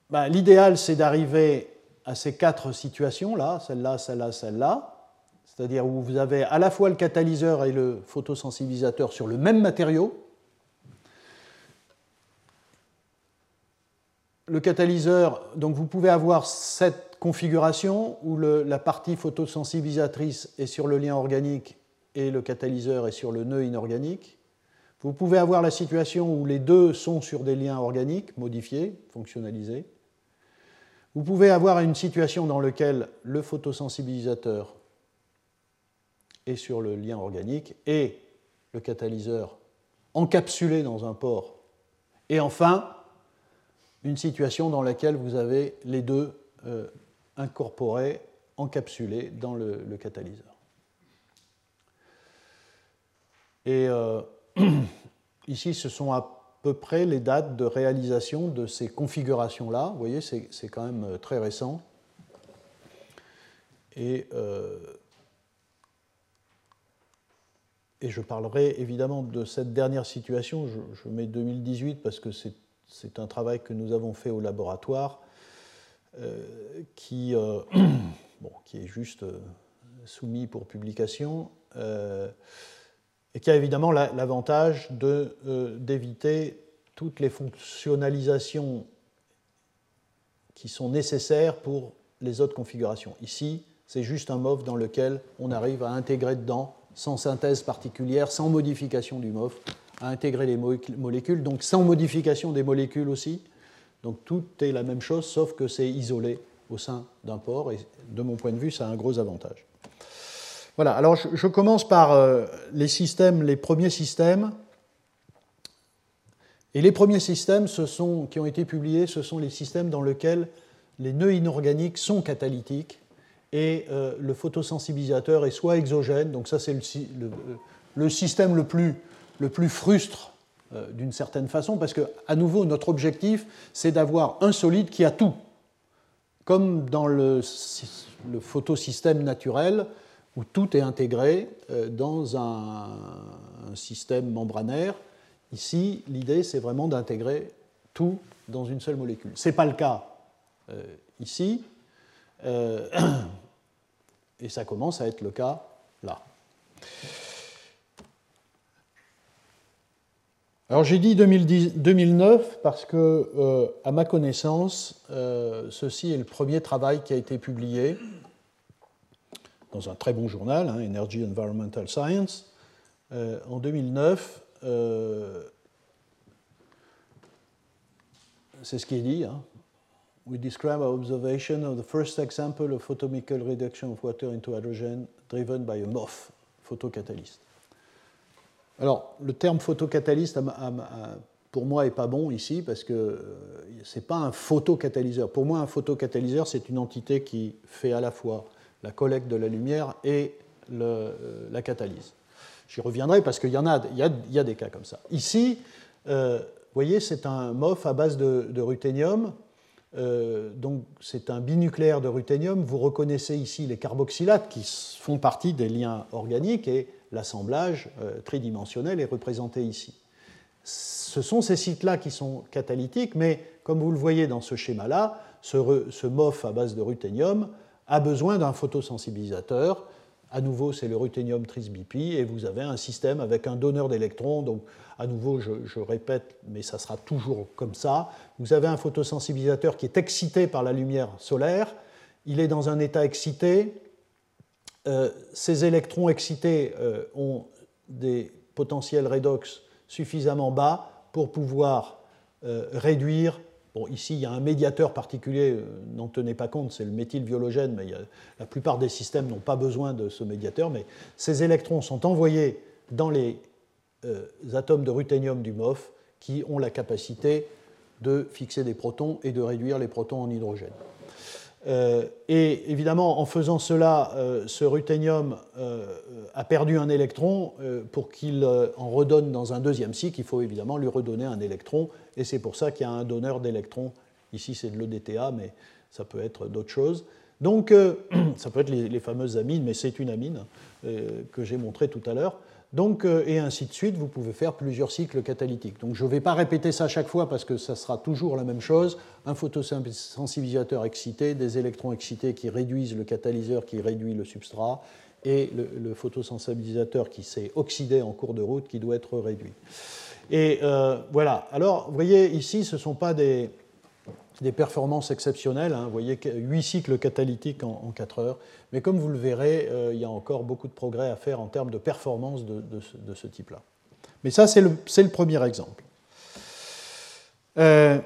Speaker 2: bah, l'idéal, c'est d'arriver à ces quatre situations-là, celle-là, celle-là, celle-là, c'est-à-dire où vous avez à la fois le catalyseur et le photosensibilisateur sur le même matériau, le catalyseur, donc vous pouvez avoir cette configuration où la partie photosensibilisatrice est sur le lien organique et le catalyseur est sur le nœud inorganique. Vous pouvez avoir la situation où les deux sont sur des liens organiques modifiés, fonctionnalisés. Vous pouvez avoir une situation dans laquelle le photosensibilisateur est sur le lien organique et le catalyseur encapsulé dans un port. Et enfin, une situation dans laquelle vous avez les deux euh, incorporés, encapsulés dans le, catalyseur. Et euh, [clears throat] ici, ce sont à peu près les dates de réalisation de ces configurations-là. Vous voyez, c'est quand même très récent. Et, et je parlerai évidemment de cette dernière situation. Je, mets 2018 parce que c'est un travail que nous avons fait au laboratoire qui, [coughs] bon, qui est juste soumis pour publication et qui a évidemment l'avantage euh, d'éviter toutes les fonctionnalisations qui sont nécessaires pour les autres configurations. Ici, c'est juste un MOF dans lequel on arrive à intégrer dedans, sans synthèse particulière, sans modification du MOF, à intégrer les molécules, donc sans modification des molécules aussi. Donc tout est la même chose, sauf que c'est isolé au sein d'un port, et de mon point de vue, ça a un gros avantage. Voilà, alors je, commence par euh, les systèmes, les premiers systèmes. Et les premiers systèmes ce qui ont été publiés, ce sont les systèmes dans lesquels les nœuds inorganiques sont catalytiques et euh, le photosensibilisateur est soit exogène, donc ça c'est le, système le plus, le frustre euh, d'une certaine façon, parce que à nouveau notre objectif c'est d'avoir un solide qui a tout. Comme dans le photosystème naturel, où tout est intégré euh, dans un, système membranaire. Ici, l'idée, c'est vraiment d'intégrer tout dans une seule molécule. Ce n'est pas le cas euh, ici, euh, [clears throat] et ça commence à être le cas là. Alors j'ai dit 2009 parce que, à ma connaissance, ceci est le premier travail qui a été publié dans un très bon journal, hein, Energy Environmental Science, euh, en 2009. Euh, c'est ce qui est dit. Hein. We describe our observation of the first example of photochemical reduction of water into hydrogen driven by a MOF, photocatalyste. Alors, le terme photocatalyste, pour moi, n'est pas bon ici parce que euh, ce n'est pas un photocatalyseur. Pour moi, un photocatalyseur, c'est une entité qui fait à la fois la collecte de la lumière et euh, la catalyse. J'y reviendrai parce qu'il y en a, il y, a, des cas comme ça. Ici, euh, voyez, c'est un MOF à base de, ruthénium. Euh, donc, c'est un binucléaire de ruthénium. Vous reconnaissez ici les carboxylates qui font partie des liens organiques et l'assemblage tridimensionnel est représenté ici. Ce sont ces sites-là qui sont catalytiques, mais comme vous le voyez dans ce schéma-là, ce, ce MOF à base de ruthénium a besoin d'un photosensibilisateur. À nouveau, c'est le ruthénium trisbp et vous avez un système avec un donneur d'électrons. Donc, à nouveau, je, répète, mais ça sera toujours comme ça. Vous avez un photosensibilisateur qui est excité par la lumière solaire. Il est dans un état excité. Euh, ces électrons excités euh, ont des potentiels redox suffisamment bas pour pouvoir euh, réduire Bon, ici, il y a un médiateur particulier, euh, n'en tenez pas compte, c'est le méthylviologène, mais la plupart des systèmes n'ont pas besoin de ce médiateur, mais ces électrons sont envoyés dans les euh, atomes de ruthénium du MOF qui ont la capacité de fixer des protons et de réduire les protons en hydrogène. Euh, et évidemment, en faisant cela, euh, ce ruthénium euh, a perdu un électron. pour qu'il en redonne dans un deuxième cycle, il faut évidemment lui redonner un électron. Et c'est pour ça qu'il y a un donneur d'électrons. Ici, c'est de l'EDTA, mais ça peut être d'autres choses. Donc, [clears throat] ça peut être les, fameuses amines, mais c'est une amine que j'ai montré tout à l'heure. Euh, et ainsi de suite, vous pouvez faire plusieurs cycles catalytiques. Donc je ne vais pas répéter ça chaque fois parce que ça sera toujours la même chose. Un photosensibilisateur excité, des électrons excités qui réduisent le catalyseur qui réduit le substrat, et le, photosensibilisateur qui s'est oxydé en cours de route qui doit être réduit. Et euh, voilà. Alors, vous voyez, ici, ce ne sont pas des, des performances exceptionnelles. Hein. Vous voyez 8 cycles catalytiques en, 4 heures. Mais comme vous le verrez, euh, il y a encore beaucoup de progrès à faire en termes de performance de, ce, type-là. Mais ça, c'est le, premier exemple. Euh,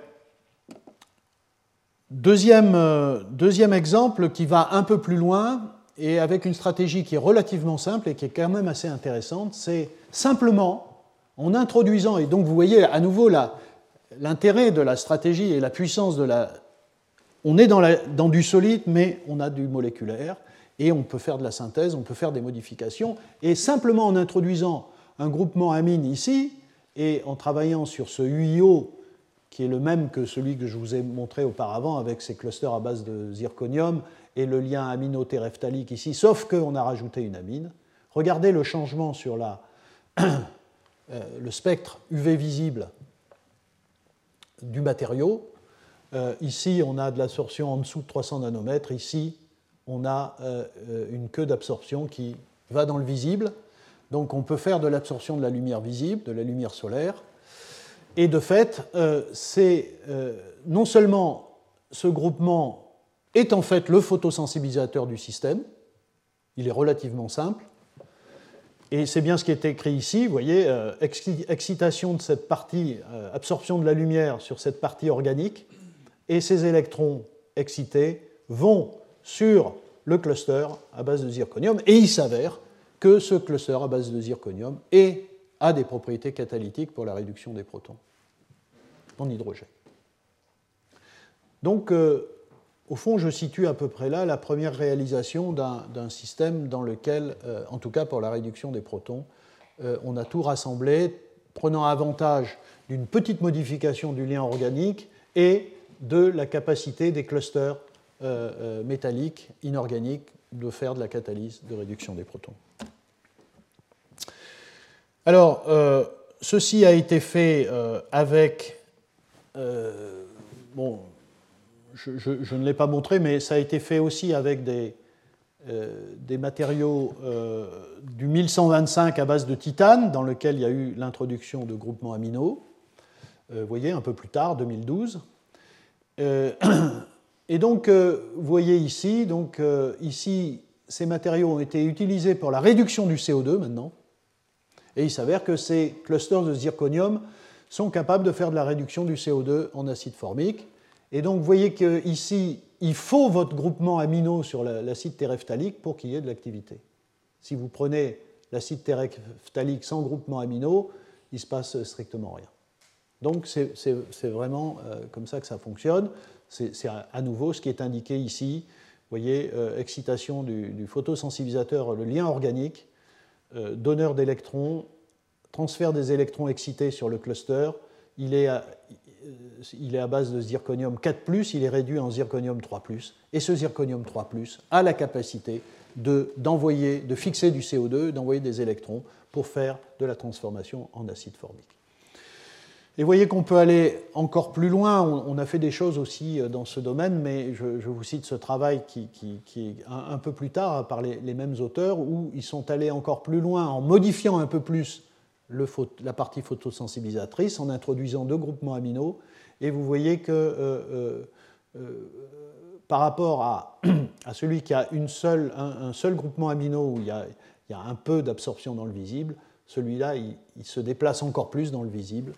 Speaker 2: deuxième, euh, deuxième exemple qui va un peu plus loin et avec une stratégie qui est relativement simple et qui est quand même assez intéressante, c'est simplement en introduisant, et donc vous voyez à nouveau là, l'intérêt de la stratégie et la puissance de la... On est dans, du solide, mais on a du moléculaire, et on peut faire de la synthèse, on peut faire des modifications, et simplement en introduisant un groupement amine ici, Et en travaillant sur ce UIO, qui est le même que celui que je vous ai montré auparavant avec ces clusters à base de zirconium et le lien amino-téréphthalique ici, sauf qu'on a rajouté une amine, regardez le changement sur la, [clears throat] euh, le spectre UV visible du matériau. Euh, ici, on a de l'absorption en dessous de 300 nanomètres. Ici, on a euh, une queue d'absorption qui va dans le visible. Donc, on peut faire de l'absorption de la lumière visible, de la lumière solaire. Et de fait, c'est non seulement ce groupement est en fait le photosensibilisateur du système, il est relativement simple, et c'est bien ce qui est écrit ici, vous voyez, euh, excitation de cette partie, euh, absorption de la lumière sur cette partie organique, et ces électrons excités vont sur le cluster à base de zirconium, et il s'avère que ce cluster à base de zirconium a des propriétés catalytiques pour la réduction des protons en hydrogène. Donc, euh, au fond, je situe à peu près là la première réalisation d'un système dans lequel, euh, en tout cas pour la réduction des protons, euh, on a tout rassemblé, prenant avantage d'une petite modification du lien organique et de la capacité des clusters euh, métalliques inorganiques de faire de la catalyse de réduction des protons. Alors, ceci a été fait avec bon, je, ne l'ai pas montré, mais ça a été fait aussi avec des, euh, matériaux euh, du 1125 à base de titane, dans lequel il y a eu l'introduction de groupements amino. Euh, vous voyez, un peu plus tard, 2012. [clears throat] et donc, vous voyez ici, donc, ici, ces matériaux ont été utilisés pour la réduction du CO2 maintenant. Et il s'avère que ces clusters de zirconium sont capables de faire de la réduction du CO2 en acide formique. Et donc vous voyez qu'ici, il faut votre groupement amino sur l'acide téréphthalique pour qu'il y ait de l'activité. Si vous prenez l'acide téréphthalique sans groupement amino, il ne se passe strictement rien. Donc c'est vraiment euh, comme ça que ça fonctionne. C'est à nouveau ce qui est indiqué ici. Vous voyez, euh, excitation du, photosensibilisateur, le lien organique, euh, donneur d'électrons, transfert des électrons excités sur le cluster. Il est, euh, il est à base de zirconium 4, il est réduit en zirconium 3. Et ce zirconium 3 a la capacité d'envoyer, de, fixer du CO2, d'envoyer des électrons pour faire de la transformation en acide formique. Et vous voyez qu'on peut aller encore plus loin. On, a fait des choses aussi euh, dans ce domaine, mais je, vous cite ce travail qui, est un, peu plus tard par les, mêmes auteurs, où ils sont allés encore plus loin en modifiant un peu plus la partie photosensibilisatrice en introduisant deux groupements amino. Et vous voyez que euh, euh, euh, par rapport à, [clears throat] celui qui a une seule, un, seul groupement amino où il y a, un peu d'absorption dans le visible, celui-là, il, se déplace encore plus dans le visible.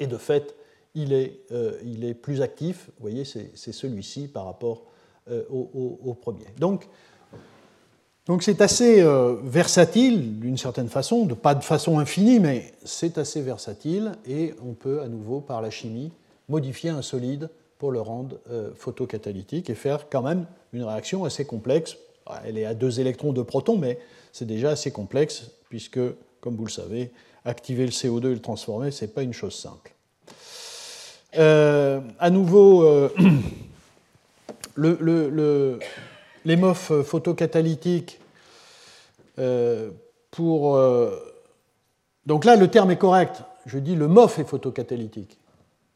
Speaker 2: Et de fait, il est, il est plus actif. Vous voyez, c'est celui-ci par rapport au, au, premier. Donc, donc c'est assez euh, versatile d'une certaine façon, de, pas de façon infinie, mais c'est assez versatile et on peut à nouveau par la chimie modifier un solide pour le rendre euh, photocatalytique et faire quand même une réaction assez complexe. Elle est à deux électrons, deux protons, mais c'est déjà assez complexe puisque, comme vous le savez, activer le CO2 et le transformer, ce n'est pas une chose simple. Euh, à nouveau, [clears throat] le les MOF photocatalytiques euh, pour. Euh, donc là, le terme est correct. Je dis le MOF est photocatalytique.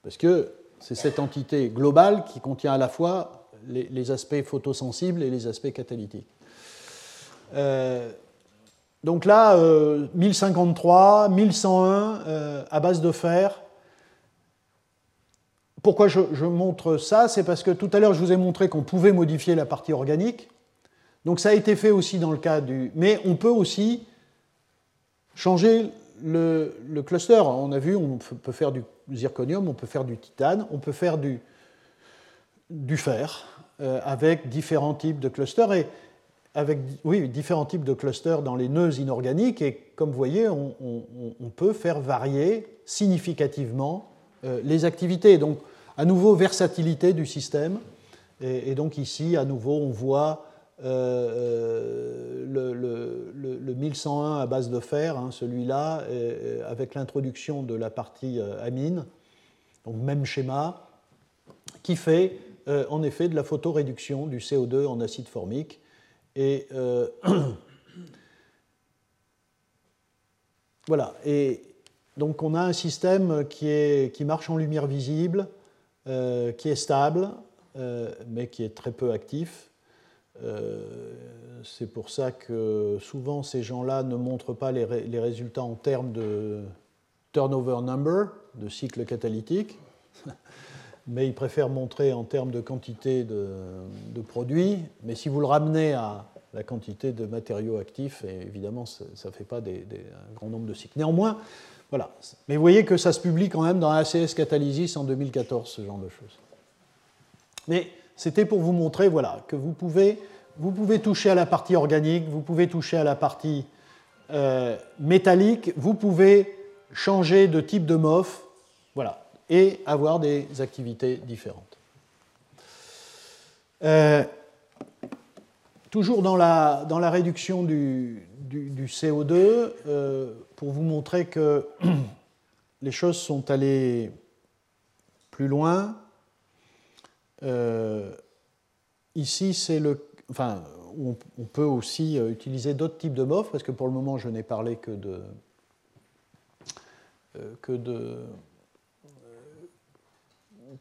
Speaker 2: Parce que c'est cette entité globale qui contient à la fois les, aspects photosensibles et les aspects catalytiques. Euh, donc là, 1053, 1101 à base de fer. Pourquoi je, montre ça C'est parce que tout à l'heure, je vous ai montré qu'on pouvait modifier la partie organique. Donc ça a été fait aussi dans le cas du... Mais on peut aussi changer le, cluster. On a vu, on peut faire du zirconium, on peut faire du titane, on peut faire du, fer euh, avec différents types de clusters. Et avec oui, différents types de clusters dans les nœuds inorganiques. Et comme vous voyez, on, peut faire varier significativement euh, les activités. Donc, à nouveau versatilité du système. Et, donc ici, à nouveau, on voit le, le, 1101 à base de fer, hein, celui-là, avec l'introduction de la partie amine, donc même schéma, qui fait en effet de la photoréduction du CO2 en acide formique. Et [coughs] voilà. Et donc on a un système qui marche en lumière visible, euh, qui est stable, euh, mais qui est très peu actif. Euh, c'est pour ça que souvent ces gens-là ne montrent pas les, résultats en termes de turnover number, de cycle catalytique, [laughs] mais ils préfèrent montrer en termes de quantité de, de produits. Mais si vous le ramenez à la quantité de matériaux actifs, évidemment, ça ne fait pas un grand nombre de cycles. Néanmoins, voilà. Mais vous voyez que ça se publie quand même dans ACS Catalysis en 2014, ce genre de choses. Mais c'était pour vous montrer voilà, que vous pouvez, vous pouvez toucher à la partie organique, vous pouvez toucher à la partie euh, métallique, vous pouvez changer de type de MOF, voilà, et avoir des activités différentes. Euh, toujours dans la, réduction du, du, CO2 euh, pour vous montrer que [clears throat] les choses sont allées plus loin. Euh, ici, c'est le. Enfin, on, peut aussi euh, utiliser d'autres types de MOF, parce que pour le moment, je n'ai parlé que de. que de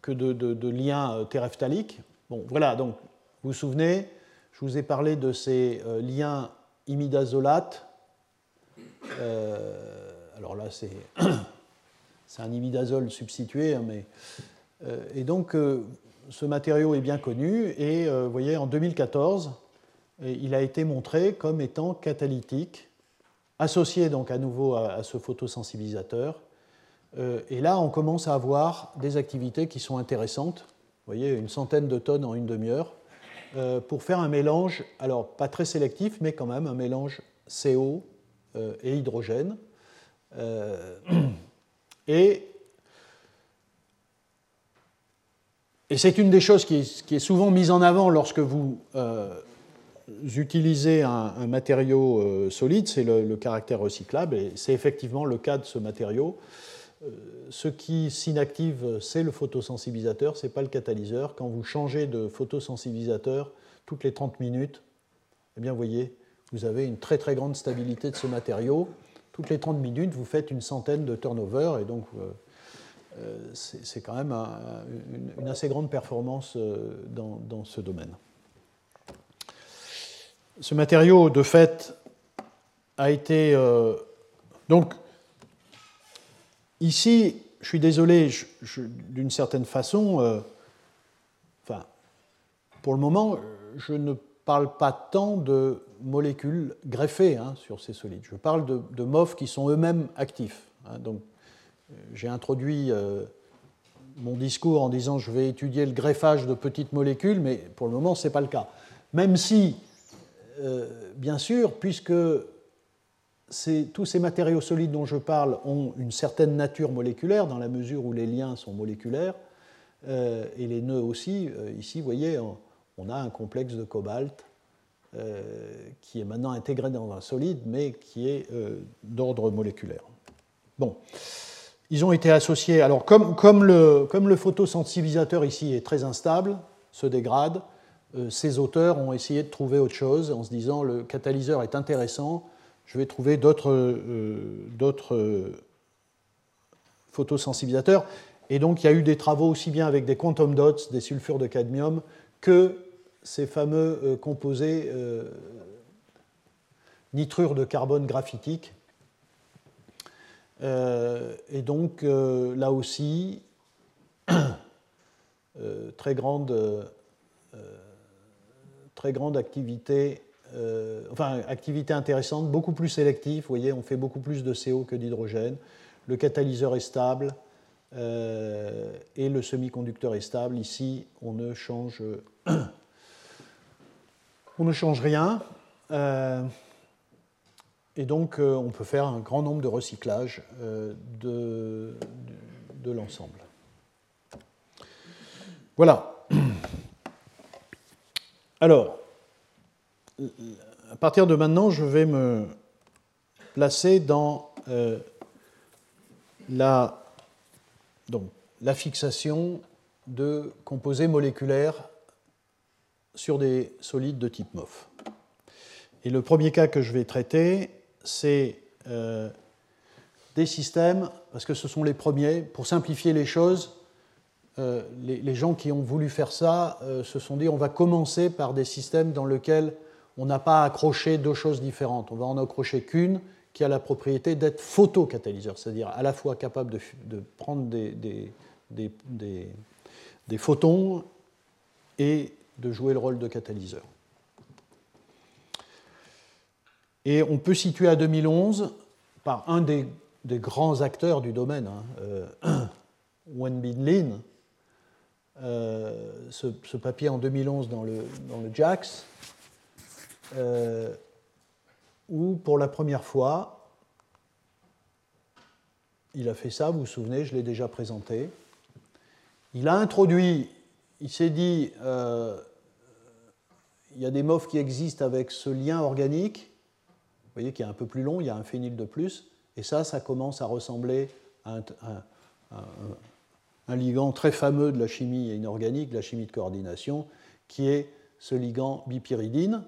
Speaker 2: que de, de, liens terephthaliques. Bon, voilà, donc, vous vous souvenez, je vous ai parlé de ces liens imidazolate. Euh, alors là, [coughs] c'est, un imidazole substitué, hein, mais, euh, et donc euh, ce matériau est bien connu, et vous voyez, en 2014, il a été montré comme étant catalytique, associé donc à nouveau à, ce photosensibilisateur. et là, on commence à avoir des activités qui sont intéressantes. Vous voyez, une centaine de tonnes en une demi-heure. Euh, pour faire un mélange, alors pas très sélectif, mais quand même un mélange CO euh, et hydrogène. Euh, et, et c'est une des choses qui est, souvent mise en avant lorsque vous utilisez un, matériau solide, c'est le, caractère recyclable, et c'est effectivement le cas de ce matériau. Ce qui s'inactive, c'est le photosensibilisateur, ce n'est pas le catalyseur. Quand vous changez de photosensibilisateur toutes les 30 minutes, eh bien, vous voyez, vous avez une très très grande stabilité de ce matériau. Toutes les 30 minutes, vous faites une centaine de turnover, et donc euh, euh, c'est quand même une, assez grande performance euh, dans, dans, ce domaine. Ce matériau, de fait, a été... donc, ici, je suis désolé, d'une certaine façon, enfin, pour le moment, je ne parle pas tant de molécules greffées hein, sur ces solides. Je parle de, de qui sont eux-mêmes actifs. Hein. donc, euh, j'ai introduit euh, mon discours en disant je vais étudier le greffage de petites molécules, mais pour le moment, ce n'est pas le cas. Même si, euh, bien sûr, puisque tous ces matériaux solides dont je parle ont une certaine nature moléculaire, dans la mesure où les liens sont moléculaires, et les nœuds aussi, ici, vous voyez, on a un complexe de cobalt euh, qui est maintenant intégré dans un solide, mais qui est euh, d'ordre moléculaire. Bon, ils ont été associés. Alors, comme, le, comme le photosensibilisateur ici est très instable, se dégrade, euh, ces auteurs ont essayé de trouver autre chose en se disant le catalyseur est intéressant, je vais trouver d'autres photosensibilisateurs. Et donc, il y a eu des travaux aussi bien avec des quantum dots, des sulfures de cadmium, que ces fameux euh, composés euh, nitrure de carbone graphitique. Euh, et donc là aussi, [coughs] très grande, très grande activité, enfin activité intéressante, beaucoup plus sélective. Vous voyez, on fait beaucoup plus de CO que d'hydrogène. Le catalyseur est stable et le semi-conducteur est stable. Ici, on ne change [coughs] on ne change rien. Euh, et donc, euh, on peut faire un grand nombre de recyclages euh, de, l'ensemble. Voilà. [coughs] Alors, à partir de maintenant, je vais me placer dans la, donc, la fixation de composés moléculaires sur des solides de type MOF. Et le premier cas que je vais traiter, c'est euh, des systèmes, parce que ce sont les premiers, pour simplifier les choses, euh, les, gens qui ont voulu faire ça euh, se sont dit on va commencer par des systèmes dans lesquels on n'a pas accroché deux choses différentes. On va en accrocher qu'une qui a la propriété d'être photocatalyseur, c'est-à-dire à la fois capable de, prendre des, photons et de jouer le rôle de catalyseur. Et on peut situer à 2011 par un des, grands acteurs du domaine, hein, euh, [clears throat] Wen Bin Lin, euh, ce, papier en 2011 dans le, dans le JAX, euh, où pour la première fois, il a fait ça, vous vous souvenez, je l'ai déjà présenté. Il a introduit, il s'est dit, euh, il y a des MOF qui existent avec ce lien organique, vous voyez qu'il est un peu plus long, il y a un phényl de plus, et ça, ça commence à ressembler à un, ligand très fameux de la chimie inorganique, de la chimie de coordination, qui est ce ligand bipyridine,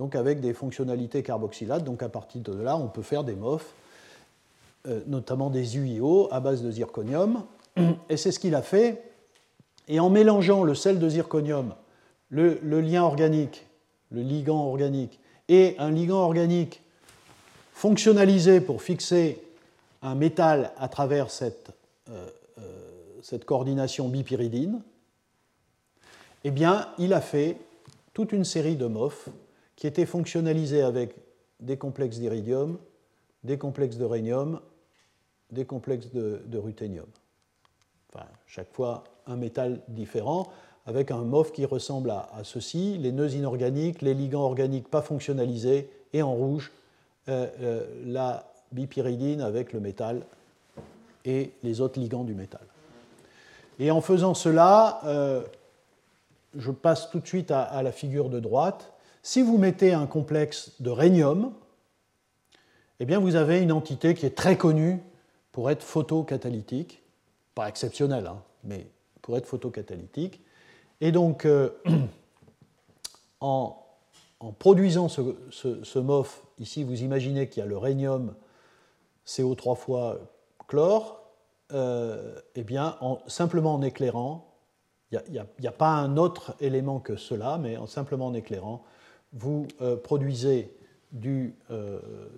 Speaker 2: donc avec des fonctionnalités carboxylates. Donc à partir de là, on peut faire des MOF, euh, notamment des UIO à base de zirconium, et c'est ce qu'il a fait. Et en mélangeant le sel de zirconium, le, lien organique, le ligand organique, et un ligand organique fonctionnalisé pour fixer un métal à travers cette, euh, euh, cette coordination bipyridine, eh bien, il a fait toute une série de MOF qui étaient fonctionnalisés avec des complexes d'iridium, des complexes de rhénium, des complexes de, ruthénium chaque fois un métal différent, avec un MOF qui ressemble à, ceci, les nœuds inorganiques, les ligands organiques pas fonctionnalisés, et en rouge, euh, euh, la bipyridine avec le métal et les autres ligands du métal. Et en faisant cela, euh, je passe tout de suite à, la figure de droite. Si vous mettez un complexe de rhénium, eh bien vous avez une entité qui est très connue pour être photocatalytique, pas exceptionnel, hein, mais pour être photocatalytique. Et donc, euh, [clears throat] en, produisant ce, MOF, ici vous imaginez qu'il y a le rhénium CO3 fois chlore, euh, eh bien, en, simplement en éclairant, il n'y a, pas un autre élément que cela, mais en, simplement en éclairant, vous euh, produisez du,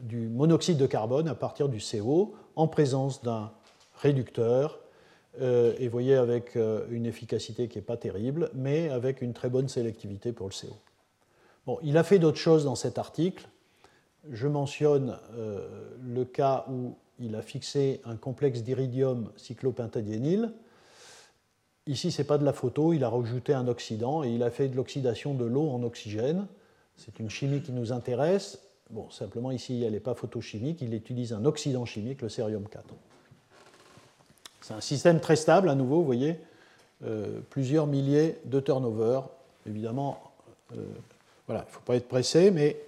Speaker 2: du monoxyde de carbone à partir du CO en présence d'un réducteur euh, et vous voyez avec euh, une efficacité qui n'est pas terrible, mais avec une très bonne sélectivité pour le CO. Bon, il a fait d'autres choses dans cet article. Je mentionne euh, le cas où il a fixé un complexe d'iridium cyclopentadiényle. Ici, ce n'est pas de la photo, il a rajouté un oxydant et il a fait de l'oxydation de l'eau en oxygène. C'est une chimie qui nous intéresse. Bon, simplement ici, elle n'est pas photochimique, il utilise un oxydant chimique, le cérium 4. C'est un système très stable, à nouveau, vous voyez, euh, plusieurs milliers de turnover. Évidemment, euh, voilà, il ne faut pas être pressé, mais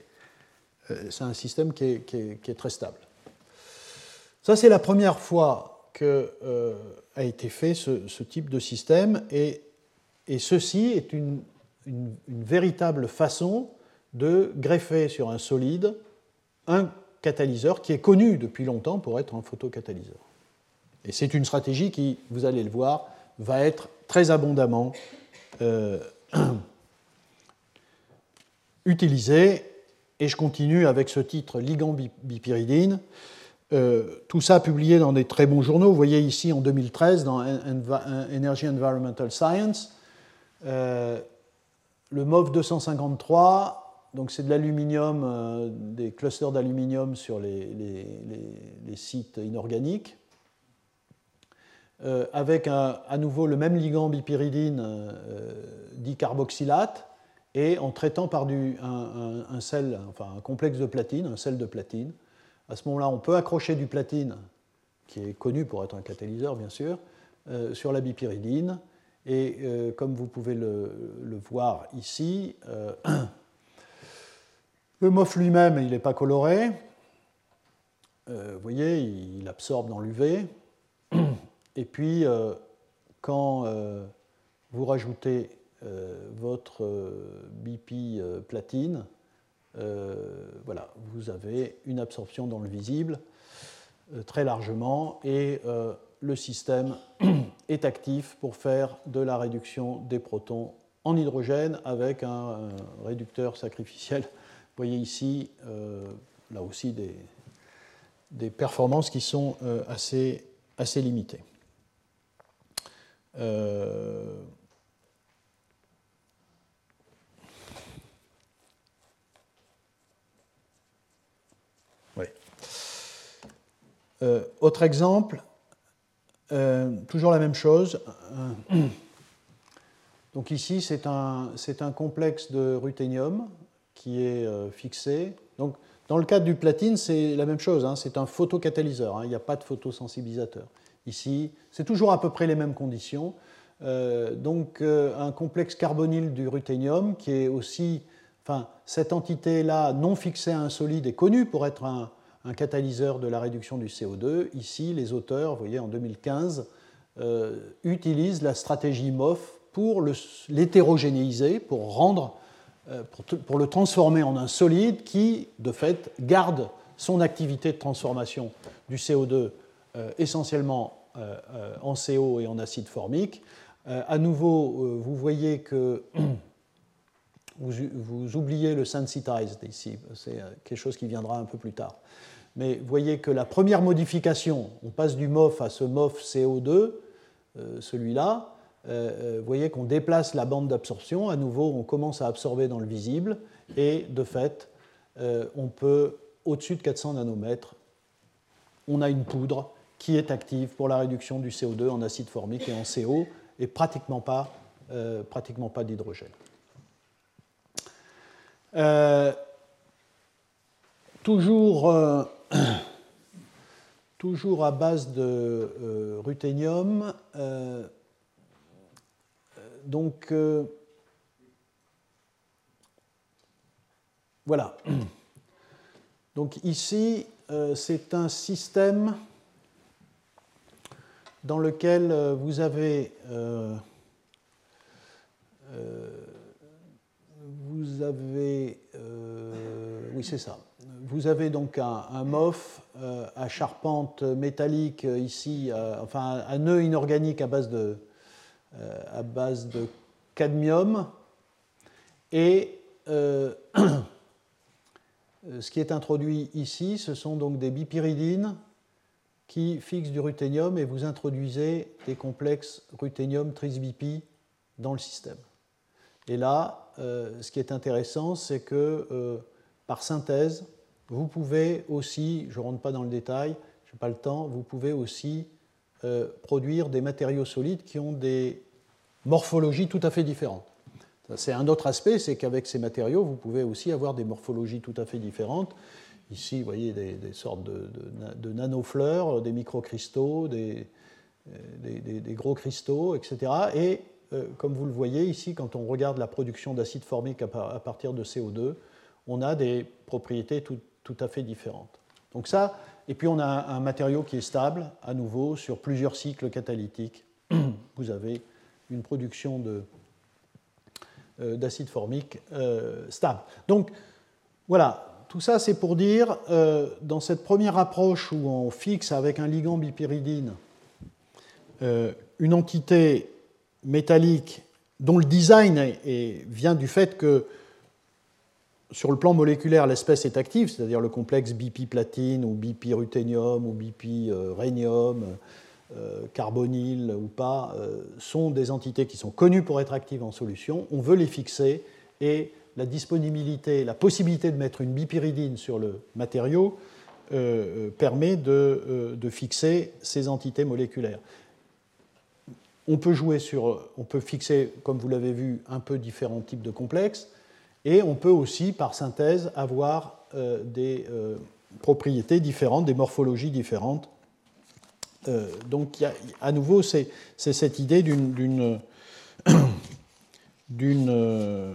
Speaker 2: euh, c'est un système qui est, très stable. Ça, c'est la première fois que a été fait ce, type de système, et, ceci est une, véritable façon de greffer sur un solide un catalyseur qui est connu depuis longtemps pour être un photocatalyseur. Et c'est une stratégie qui, vous allez le voir, va être très abondamment euh, [clears throat] utilisée. Et je continue avec ce titre Ligand bipyridine. Euh, tout ça publié dans des très bons journaux. Vous voyez ici en 2013 dans Energy Environmental Science. Euh, le MOV 253, donc c'est de l'aluminium, des clusters d'aluminium sur les, sites inorganiques. Euh, avec à nouveau le même ligand bipyridine euh, dicarboxylate et en traitant par du, un, complexe de platine, un sel de platine. À ce moment-là, on peut accrocher du platine, qui est connu pour être un catalyseur bien sûr, euh, sur la bipyridine. Et comme vous pouvez le voir ici, [clears throat] Le MOF lui-même, il n'est pas coloré. vous voyez, il absorbe dans l'UV. [clears throat] Et puis, quand vous rajoutez votre BP platine, voilà, vous avez une absorption dans le visible très largement et le système [clears throat] est actif pour faire de la réduction des protons en hydrogène avec un, réducteur sacrificiel. [laughs] Vous voyez ici, euh, là aussi, des, performances qui sont euh, assez, assez limitées. Euh, autre exemple, toujours la même chose. [clears throat] Donc ici, c'est un, un, complexe de ruthénium qui est euh, fixé. Donc, dans le cadre du platine, c'est la même chose. Hein. c'est un photocatalyseur. Hein. il n'y a pas de photosensibilisateur. Ici, c'est toujours à peu près les mêmes conditions. donc, un complexe carbonyle du ruthénium qui est aussi. Enfin, cette entité-là, non fixée à un solide, est connue pour être un, catalyseur de la réduction du CO2. Ici, les auteurs, vous voyez, en 2015, euh, utilisent la stratégie MOF pour l'hétérogénéiser, pour, rendre, euh, pour, le transformer en un solide qui, de fait, garde son activité de transformation du CO2 euh, essentiellement en CO et en acide formique. à nouveau, vous voyez que [clears throat] vous, oubliez le sensitized ici, c'est quelque chose qui viendra un peu plus tard. Mais voyez que la première modification, on passe du MOF à ce MOF CO2, euh, celui-là. Euh, euh, vous voyez qu'on déplace la bande d'absorption. À nouveau, on commence à absorber dans le visible. Et de fait, on peut, au-dessus de 400 nanomètres, on a une poudre qui est active pour la réduction du CO2 en acide formique et en CO, et pratiquement pas, pas d'hydrogène. toujours [coughs] toujours à base de euh, ruthénium. Euh, donc, euh, voilà. Donc ici, c'est un système dans lequel vous avez, vous avez, oui c'est ça, vous avez donc un, MOF euh, à charpente métallique euh, ici, euh, enfin un nœud inorganique à base de, à base de cadmium. Et [clears throat] ce qui est introduit ici, ce sont donc des bipyridines qui fixent du ruthénium et vous introduisez des complexes ruthénium trisbipi dans le système. Et là, ce qui est intéressant, c'est que par synthèse, vous pouvez aussi, je ne rentre pas dans le détail, je n'ai pas le temps, vous pouvez aussi euh, produire des matériaux solides qui ont des morphologies tout à fait différentes. C'est un autre aspect, c'est qu'avec ces matériaux, vous pouvez aussi avoir des morphologies tout à fait différentes. Ici, vous voyez des, sortes de, de, nanofleurs, des microcristaux, des, des, des, gros cristaux, etc. Et euh, comme vous le voyez ici, quand on regarde la production d'acide formique à, partir de CO2, on a des propriétés tout, tout à fait différentes. Donc ça, et puis on a un matériau qui est stable, à nouveau, sur plusieurs cycles catalytiques. [clears throat] Vous avez une production euh, d'acide formique euh, stable. Donc voilà, tout ça c'est pour dire, euh, dans cette première approche où on fixe avec un ligand bipyridine une entité métallique dont le design vient du fait que sur le plan moléculaire, l'espèce est active, c'est-à-dire le complexe BP-platine ou BP-ruthénium ou BP-rhénium, euh, carbonyle ou pas, euh, sont des entités qui sont connues pour être actives en solution. On veut les fixer et la disponibilité, la possibilité de mettre une bipyridine sur le matériau euh, permet de, de, fixer ces entités moléculaires. On peut jouer sur, on peut fixer, comme vous l'avez vu, un peu différents types de complexes. Et on peut aussi, par synthèse, avoir euh, des euh, propriétés différentes, des morphologies différentes. Euh, donc, à nouveau, c'est cette idée d'une. d'une. [coughs]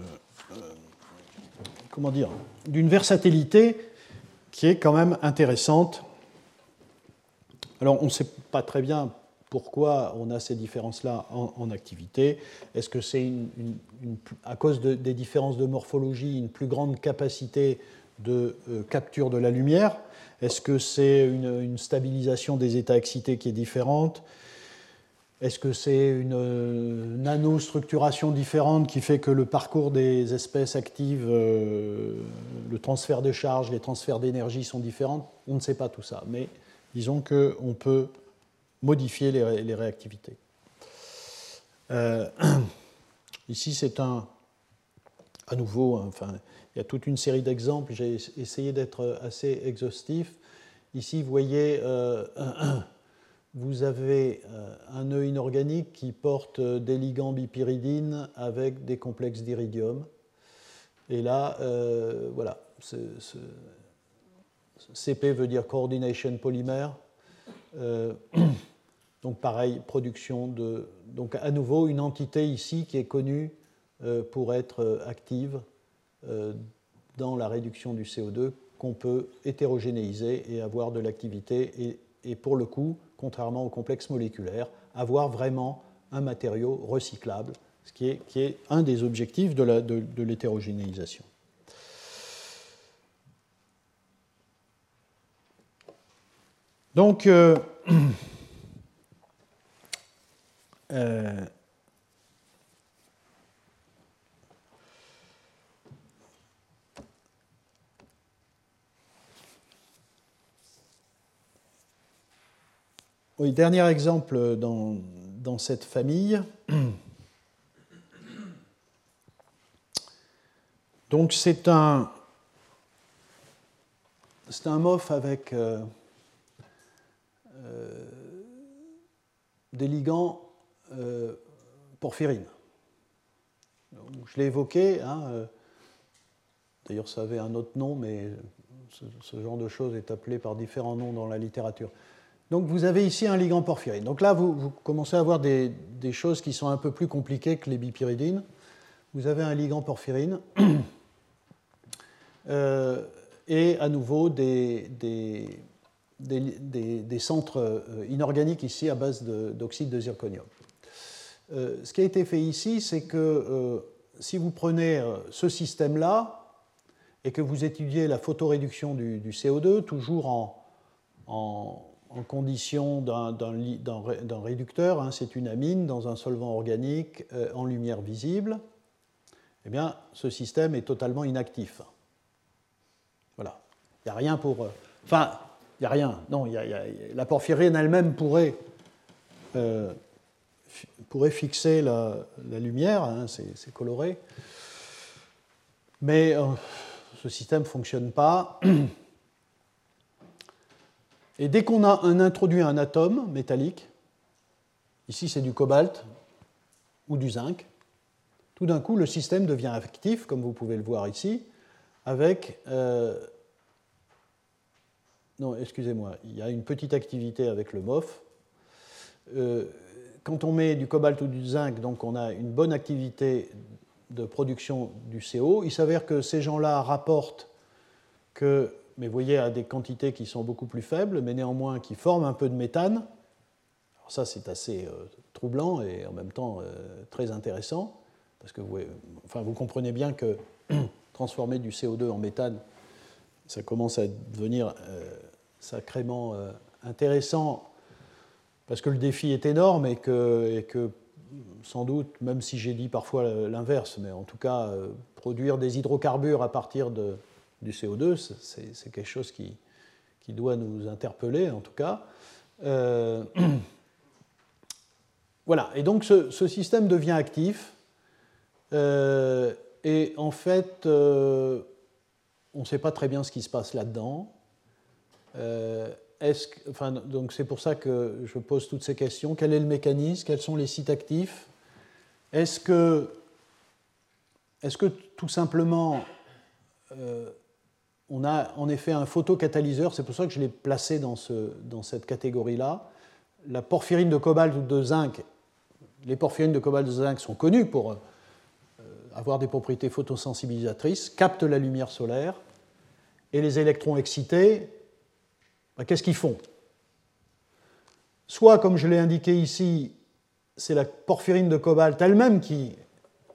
Speaker 2: comment dire, d'une versatilité qui est quand même intéressante. Alors, on ne sait pas très bien pourquoi on a ces différences-là en, activité. Est-ce que c'est à cause des différences de morphologie une plus grande capacité de euh, capture de la lumière? Est-ce que c'est une, stabilisation des états excités qui est différente? Est-ce que c'est une euh, nanostructuration différente qui fait que le parcours des espèces actives, euh, le transfert de charges, les transferts d'énergie sont différents? On ne sait pas tout ça, mais disons qu'on peut modifier les, réactivités. Euh, [clears throat] ici, c'est un, à nouveau, enfin, il y a toute une série d'exemples. J'ai essayé d'être assez exhaustif. Ici, vous voyez, euh, [clears throat] vous avez euh, un nœud inorganique qui porte des ligands bipyridines avec des complexes d'iridium. Et là, voilà, CP veut dire Coordination Polymer. [clears throat] Donc pareil, production de... Donc à nouveau, une entité ici qui est connue euh, pour être euh, active euh, dans la réduction du CO2 qu'on peut hétérogénéiser et avoir de l'activité et, pour le coup, contrairement au complexe moléculaire, avoir vraiment un matériau recyclable, ce qui est, un des objectifs de, l'hétérogénéisation. Donc, [clears throat] oui, dernier exemple dans, dans cette famille. Donc c'est un, c'est un MOF avec euh, euh, des ligands euh, porphyrine. je l'ai évoqué, hein, euh, d'ailleurs ça avait un autre nom, mais ce, genre de choses est appelé par différents noms dans la littérature. Donc vous avez ici un ligand porphyrine. Donc là, vous, commencez à avoir des, choses qui sont un peu plus compliquées que les bipyridines. Vous avez un ligand porphyrine [coughs] euh, et à nouveau des, des, centres inorganiques ici à base d'oxyde de zirconium. Euh, ce qui a été fait ici, c'est que euh, si vous prenez euh, ce système-là et que vous étudiez la photoréduction du, CO2, toujours en, condition d'un réducteur, hein, c'est une amine dans un solvant organique en lumière visible, eh bien, ce système est totalement inactif. Voilà. Il n'y a rien pour. enfin, il n'y a rien. Non, la porphyrine elle-même pourrait pourrait fixer la, lumière, hein, c'est coloré. Mais euh, ce système ne fonctionne pas. Et dès qu'on a un, introduit un atome métallique, ici c'est du cobalt ou du zinc, tout d'un coup le système devient actif, comme vous pouvez le voir ici, avec... Euh, non, excusez-moi, il y a une petite activité avec le MOF. Euh, quand on met du cobalt ou du zinc, donc on a une bonne activité de production du CO. Il s'avère que ces gens-là rapportent que, mais vous voyez, à des quantités qui sont beaucoup plus faibles, mais néanmoins qui forment un peu de méthane. Alors ça, c'est assez euh, troublant et en même temps euh, très intéressant, parce que vous, enfin, vous comprenez bien que [clears throat] transformer du CO2 en méthane, ça commence à devenir euh, sacrément intéressant parce que le défi est énorme et que, sans doute, même si j'ai dit parfois l'inverse, mais en tout cas, euh, produire des hydrocarbures à partir de, du CO2, c'est quelque chose qui, qui, doit nous interpeller, en tout cas. Euh, [clears throat] voilà, et donc ce, système devient actif, euh, et en fait, on ne sait pas très bien ce qui se passe là-dedans c'est pour ça que je pose toutes ces questions. Quel est le mécanisme? Quels sont les sites actifs? Est-ce que, tout simplement euh, on a en effet un photocatalyseur? C'est pour ça que je l'ai placé dans, ce, dans cette catégorie-là. La porphyrine de cobalt ou de zinc, les porphyrines de cobalt de zinc sont connues pour euh, avoir des propriétés photosensibilisatrices, captent la lumière solaire, et les électrons excités, ben, qu'est-ce qu'ils font? Soit, comme je l'ai indiqué ici, c'est la porphyrine de cobalt elle-même qui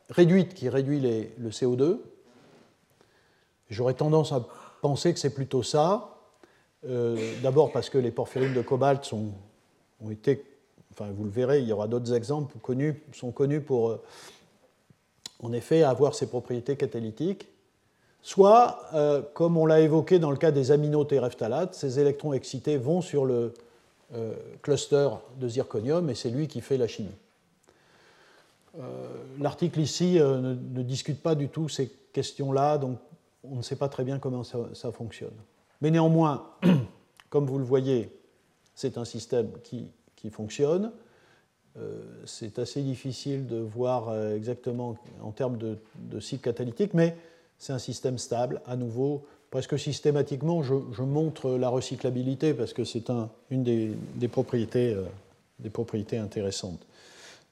Speaker 2: réduite, qui réduit le CO2. J'aurais tendance à penser que c'est plutôt ça. Euh, d'abord parce que les porphyrines de cobalt ont été, enfin vous le verrez, il y aura d'autres exemples sont connus pour, euh, en effet, avoir ces propriétés catalytiques. Soit, euh, comme on l'a évoqué dans le cas des aminotéréphthalates, ces électrons excités vont sur le cluster de zirconium et c'est lui qui fait la chimie. L'article ici ne, discute pas du tout ces questions-là, donc on ne sait pas très bien comment ça, fonctionne. Mais néanmoins, [clears throat] comme vous le voyez, c'est un système qui, fonctionne. Euh, c'est assez difficile de voir euh, exactement en termes de, cycle catalytique, mais c'est un système stable. À nouveau, presque systématiquement, je, montre la recyclabilité parce que c'est une des, propriétés, euh, des, propriétés, intéressantes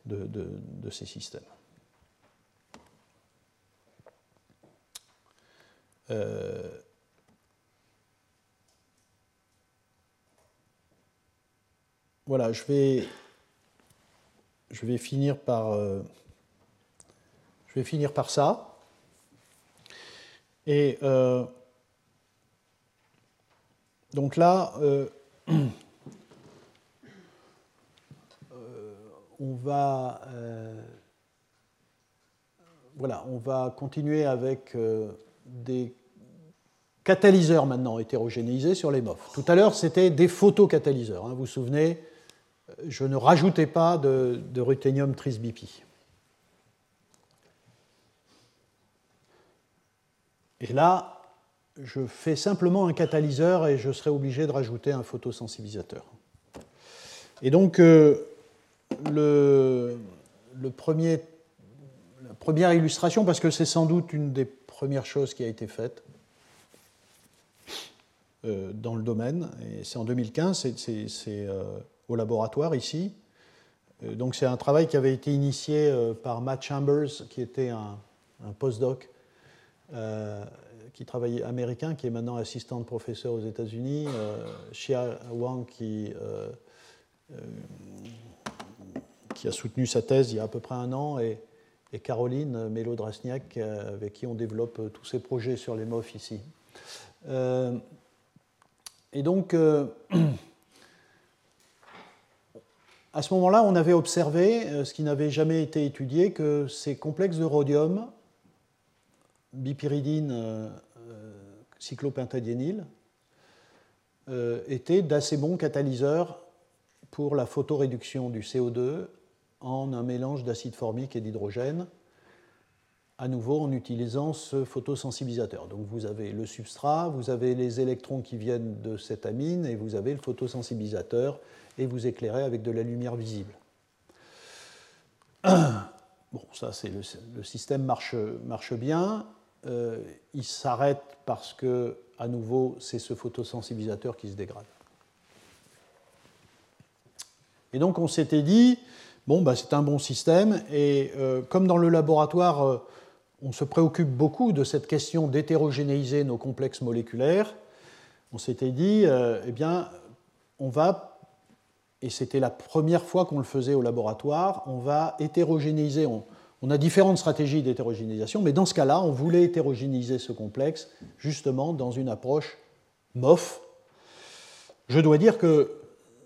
Speaker 2: de ces systèmes. Euh, voilà, euh, je vais finir par ça. Et euh, donc là, [clears throat] on va, voilà, on va continuer avec des catalyseurs maintenant hétérogénéisés sur les MOF. Tout à l'heure, c'était des photocatalyseurs. Hein, vous vous souvenez, je ne rajoutais pas de, de ruthénium trisbipi. Et là, je fais simplement un catalyseur et je serai obligé de rajouter un photosensibilisateur. Et donc, euh, le, premier, la première illustration, parce que c'est sans doute une des première chose qui a été faite euh, dans le domaine. Et c'est en 2015, c'est euh, au laboratoire ici. Donc c'est un travail qui avait été initié par Matt Chambers, qui était un, postdoc qui travaillait américain, qui est maintenant assistant de professeur aux États-Unis, Xia Wang qui, qui a soutenu sa thèse il y a à peu près un an et et Caroline Mélodrasniak, euh, avec qui on développe euh, tous ces projets sur les MOF ici. Euh, et donc, [clears throat] à ce moment-là, on avait observé, ce qui n'avait jamais été étudié, que ces complexes de rhodium, bipyridine, cyclopentadiényle, étaient d'assez bons catalyseurs pour la photoréduction du CO2 en un mélange d'acide formique et d'hydrogène, à nouveau en utilisant ce photosensibilisateur. Donc vous avez le substrat, vous avez les électrons qui viennent de cette amine et vous avez le photosensibilisateur et vous éclairez avec de la lumière visible. [coughs] Bon, ça c'est le, système marche bien. Euh, il s'arrête parce que, à nouveau, c'est ce photosensibilisateur qui se dégrade. Et donc on s'était dit, Bon, bah, c'est un bon système. Et euh, comme dans le laboratoire, euh, on se préoccupe beaucoup de cette question d'hétérogénéiser nos complexes moléculaires, on s'était dit, eh bien, on va, et c'était la première fois qu'on le faisait au laboratoire, on va hétérogénéiser. On, on a différentes stratégies d'hétérogénéisation, mais dans ce cas-là, on voulait hétérogénéiser ce complexe justement dans une approche MOF. Je dois dire que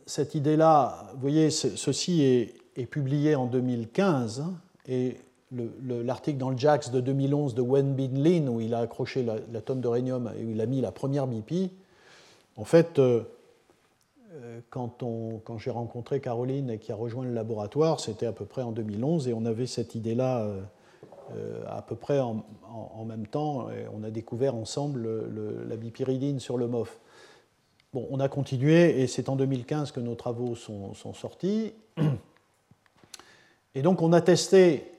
Speaker 2: cette idée-là, vous voyez, ceci est, publié en 2015 et l'article dans le JAX de 2011 de Wen Bin Lin, où il a accroché l'atome d'uranium et où il a mis la première BP, en fait, euh, quand, quand j'ai rencontré Caroline qui a rejoint le laboratoire, c'était à peu près en 2011 et on avait cette idée-là euh, à peu près en, même temps. On a découvert ensemble la bipyridine sur le MOF. Bon, on a continué et c'est en 2015 que nos travaux sont, sont sortis. Et donc on a testé,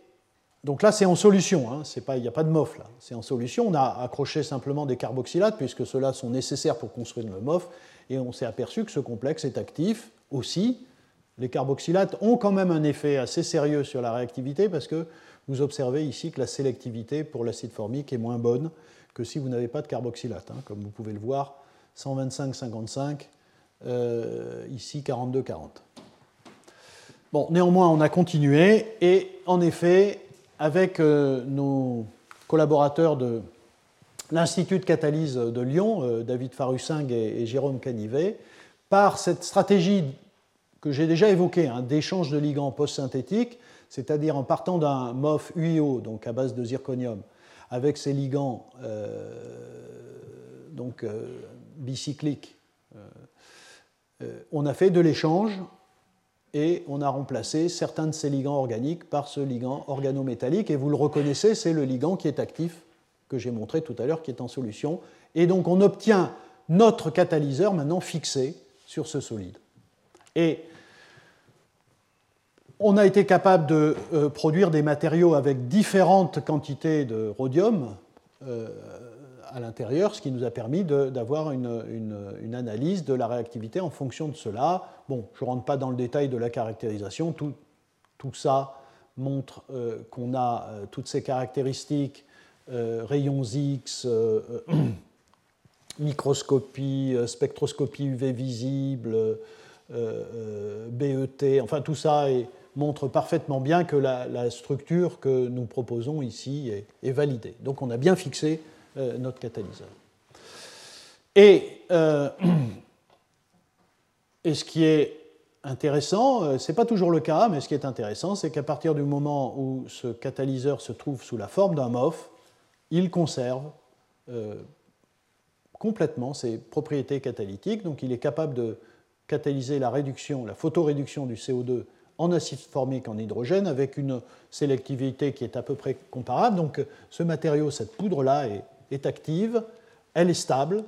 Speaker 2: donc là c'est en solution, hein, il n'y a pas de MOF là, c'est en solution, on a accroché simplement des carboxylates puisque ceux-là sont nécessaires pour construire le MOF, et on s'est aperçu que ce complexe est actif aussi. Les carboxylates ont quand même un effet assez sérieux sur la réactivité parce que vous observez ici que la sélectivité pour l'acide formique est moins bonne que si vous n'avez pas de carboxylate. Hein. comme vous pouvez le voir, 125-55, euh, ici 42-40. Bon, néanmoins, on a continué et en effet, avec euh, nos collaborateurs de l'Institut de catalyse de Lyon, euh, David Farusing et, Jérôme Canivet, par cette stratégie que j'ai déjà évoquée hein, d'échange de ligands post-synthétiques, c'est-à-dire en partant d'un MOF UIO, donc à base de zirconium, avec ses ligands euh, donc, bicycliques, on a fait de l'échange et on a remplacé certains de ces ligands organiques par ce ligand organométallique. Et vous le reconnaissez, c'est le ligand qui est actif, que j'ai montré tout à l'heure, qui est en solution. Et donc on obtient notre catalyseur maintenant fixé sur ce solide. Et on a été capable de euh, produire des matériaux avec différentes quantités de rhodium. Euh, à l'intérieur, ce qui nous a permis d'avoir une, analyse de la réactivité en fonction de cela. Bon, je ne rentre pas dans le détail de la caractérisation, tout, ça montre euh, qu'on a toutes ces caractéristiques, rayons X, [clears throat] microscopie, spectroscopie UV visible, BET, enfin tout ça montre parfaitement bien que la, structure que nous proposons ici est, validée. Donc on a bien fixé euh, notre catalyseur. Et, euh, [clears throat] et, ce qui est intéressant, euh, ce n'est pas toujours le cas, mais ce qui est intéressant, c'est qu'à partir du moment où ce catalyseur se trouve sous la forme d'un MOF, il conserve complètement ses propriétés catalytiques, donc il est capable de catalyser la réduction, la photoréduction du CO2 en acide formique en hydrogène avec une sélectivité qui est à peu près comparable. Donc ce matériau, cette poudre-là, est est active, elle est stable.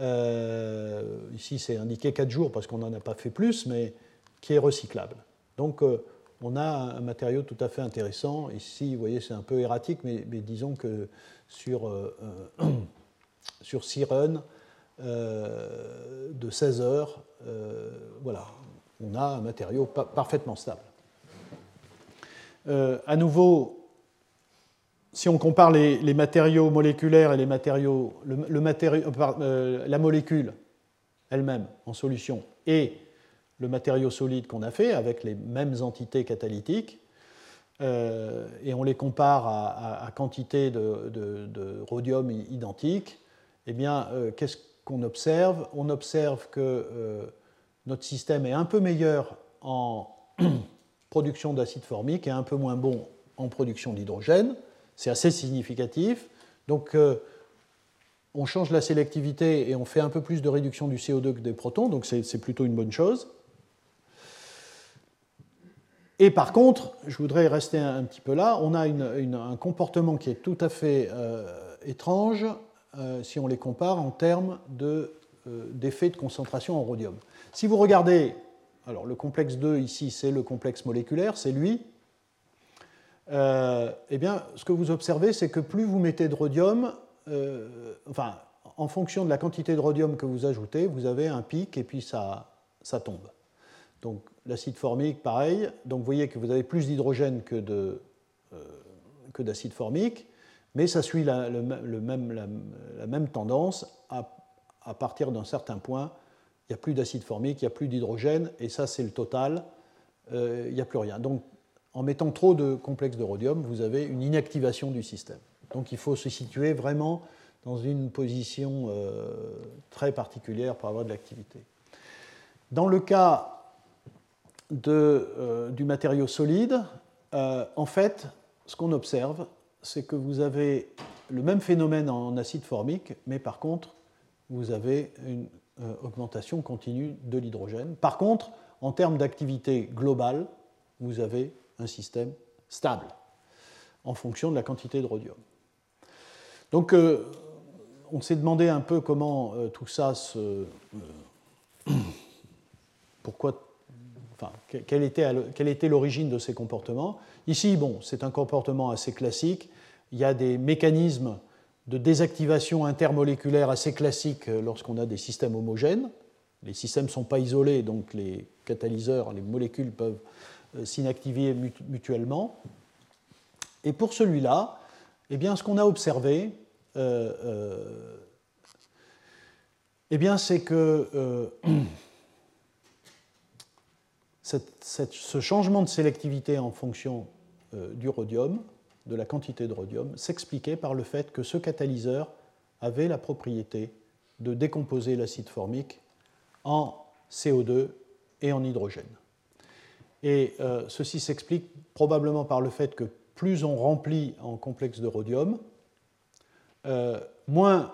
Speaker 2: Euh, ici, c'est indiqué 4 jours parce qu'on n'en a pas fait plus, mais qui est recyclable. Donc, euh, on a un matériau tout à fait intéressant. Ici, vous voyez, c'est un peu erratique, mais, disons que sur, euh, [clears throat] sur 6 runs de 16 heures, voilà, on a un matériau parfaitement stable. à nouveau, si on compare les, matériaux moléculaires et les matériaux, euh, euh, la molécule elle-même en solution et le matériau solide qu'on a fait avec les mêmes entités catalytiques, euh, et on les compare à, quantité de, rhodium identique, eh bien, qu'est-ce qu'on observe? On observe que notre système est un peu meilleur en [clears throat] production d'acide formique et un peu moins bon en production d'hydrogène. C'est assez significatif. Donc, euh, on change la sélectivité et on fait un peu plus de réduction du CO2 que des protons, donc c'est plutôt une bonne chose. Et par contre, je voudrais rester un, petit peu là, on a un comportement qui est tout à fait euh, étrange euh, si on les compare en termes d'effet de, concentration en rhodium. Si vous regardez, alors le complexe 2 ici, c'est le complexe moléculaire, c'est lui, euh, eh bien, ce que vous observez, c'est que plus vous mettez de rhodium, euh, enfin, en fonction de la quantité de rhodium que vous ajoutez, vous avez un pic et puis ça, ça tombe. Donc l'acide formique, pareil. Donc vous voyez que vous avez plus d'hydrogène que, euh, d'acide formique, mais ça suit la, le, même, la, même, tendance. À, partir d'un certain point, il n'y a plus d'acide formique, il n'y a plus d'hydrogène, et ça c'est le total, il n'y a plus rien. Donc en mettant trop de complexes de rhodium, vous avez une inactivation du système. Donc il faut se situer vraiment dans une position euh, très particulière pour avoir de l'activité. Dans le cas euh, du matériau solide, euh, en fait, ce qu'on observe, c'est que vous avez le même phénomène en acide formique, mais par contre, vous avez une augmentation continue de l'hydrogène. Par contre, en termes d'activité globale, vous avez un système stable en fonction de la quantité de rhodium. Donc euh, on s'est demandé un peu comment euh, tout ça se... Euh, [coughs] pourquoi... Quelle était, l'origine de ces comportements? Ici, bon, c'est un comportement assez classique. Il y a des mécanismes de désactivation intermoléculaire assez classiques lorsqu'on a des systèmes homogènes. Les systèmes ne sont pas isolés, donc les catalyseurs, les molécules peuvent euh, s'inactiver mutuellement. Et pour celui-là, eh ce qu'on a observé, eh bien, c'est que ce changement de sélectivité en fonction du rhodium, de la quantité de rhodium, s'expliquait par le fait que ce catalyseur avait la propriété de décomposer l'acide formique en CO2 et en hydrogène. Et euh, ceci s'explique probablement par le fait que plus on remplit en complexe de rhodium, euh, moins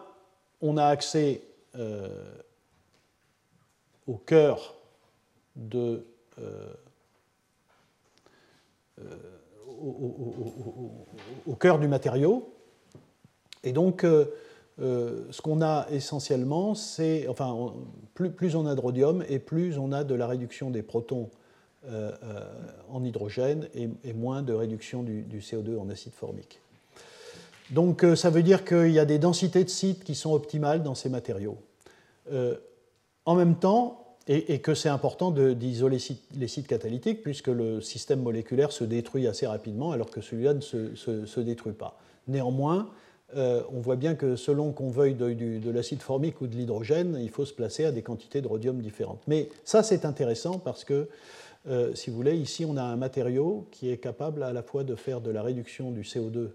Speaker 2: on a accès euh, au cœur de au, cœur du matériau. Et donc, euh, ce qu'on a essentiellement, c'est, enfin, plus, on a de rhodium et plus on a de la réduction des protons euh, euh, en hydrogène et, moins de réduction du, CO2 en acide formique. Donc ça veut dire qu'il y a des densités de sites qui sont optimales dans ces matériaux. en même temps, et, que c'est important d'isoler les sites catalytiques, puisque le système moléculaire se détruit assez rapidement, alors que celui-là ne se, détruit pas. Néanmoins, euh, on voit bien que selon qu'on veuille de, l'acide formique ou de l'hydrogène, il faut se placer à des quantités de rhodium différentes. Mais ça, c'est intéressant parce que, euh, si vous voulez, ici, on a un matériau qui est capable à la fois de faire de la réduction du CO2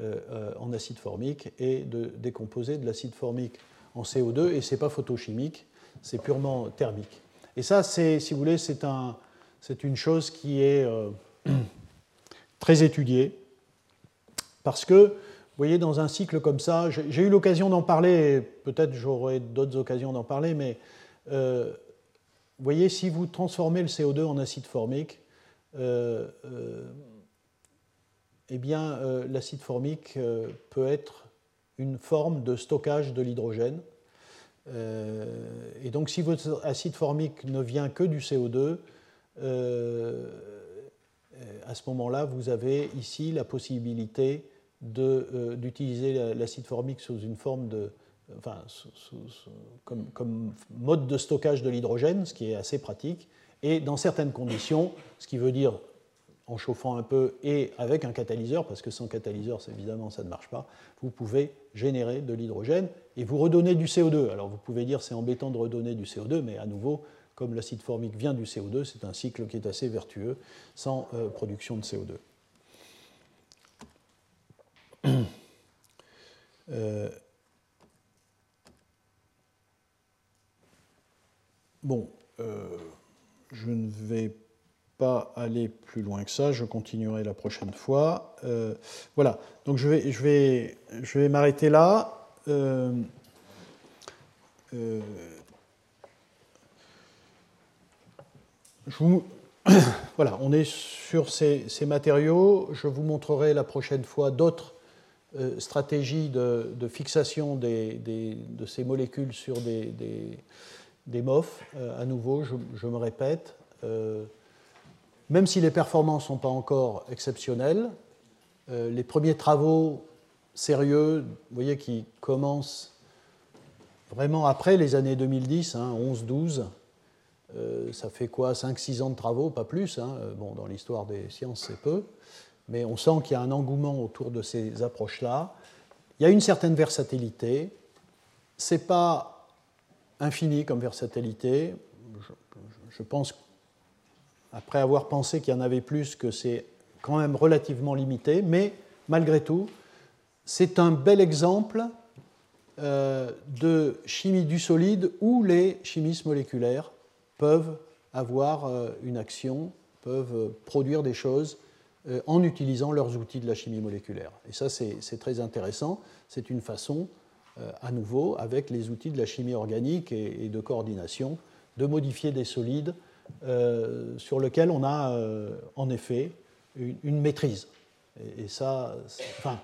Speaker 2: euh, en acide formique et de décomposer de l'acide formique en CO2, et ce n'est pas photochimique, c'est purement thermique. Et ça, c'est, si vous voulez, c'est, un, une chose qui est [clears throat] très étudiée, parce que vous voyez, dans un cycle comme ça, j'ai eu l'occasion d'en parler, peut-être j'aurai d'autres occasions d'en parler, mais euh, vous voyez, si vous transformez le CO2 en acide formique, euh, euh, eh bien, l'acide formique peut être une forme de stockage de l'hydrogène. Et donc, si votre acide formique ne vient que du CO2, à ce moment-là, vous avez ici la possibilité euh, d'utiliser l'acide formique sous une forme de, enfin, comme, comme, mode de stockage de l'hydrogène, ce qui est assez pratique, et dans certaines conditions, ce qui veut dire en chauffant un peu et avec un catalyseur, parce que sans catalyseur, évidemment, ça ne marche pas, vous pouvez générer de l'hydrogène et vous redonner du CO2. Alors vous pouvez dire c'est embêtant de redonner du CO2, mais à nouveau, comme l'acide formique vient du CO2, c'est un cycle qui est assez vertueux sans euh, production de CO2. Euh, bon, euh, je ne vais aller plus loin que ça, je continuerai la prochaine fois. Euh, voilà, donc je vais, je vais, je vais m'arrêter là. [coughs] voilà, on est sur ces, matériaux. Je vous montrerai la prochaine fois d'autres euh, stratégie de, fixation de ces molécules sur des, des, MOF. Euh, à nouveau, je, me répète, euh, même si les performances ne sont pas encore exceptionnelles, les premiers travaux sérieux, vous voyez, qui commencent vraiment après les années 2010, 11-12, hein, ça fait quoi 5-6 ans de travaux, pas plus. Hein, bon, dans l'histoire des sciences, c'est peu mais on sent qu'il y a un engouement autour de ces approches-là. Il y a une certaine versatilité. Ce n'est pas infini comme versatilité. Je, pense, après avoir pensé qu'il y en avait plus, que c'est quand même relativement limité, mais malgré tout, c'est un bel exemple euh, de chimie du solide où les chimistes moléculaires peuvent avoir euh, une action, peuvent produire des choses euh, en utilisant leurs outils de la chimie moléculaire. Et ça, c'est très intéressant. C'est une façon, euh, à nouveau, avec les outils de la chimie organique et, de coordination, de modifier des solides euh, sur lesquels on a, en effet, une, maîtrise. Et, ça, enfin,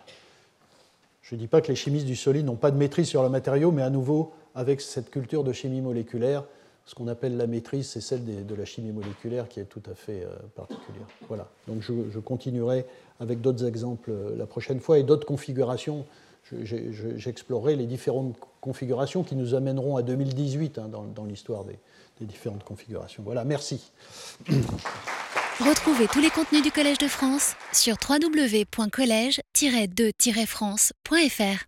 Speaker 2: je ne dis pas que les chimistes du solide n'ont pas de maîtrise sur le matériau, mais à nouveau, avec cette culture de chimie moléculaire, ce qu'on appelle la maîtrise, c'est celle de la chimie moléculaire qui est tout à fait euh, particulière. Voilà. Donc je, continuerai avec d'autres exemples euh, la prochaine fois et d'autres configurations. J'explorerai les différentes configurations qui nous amèneront à 2018 hein, dans, l'histoire des différentes configurations. Voilà, merci.
Speaker 1: Retrouvez tous les contenus du Collège de France sur www.colège-2-france.fr.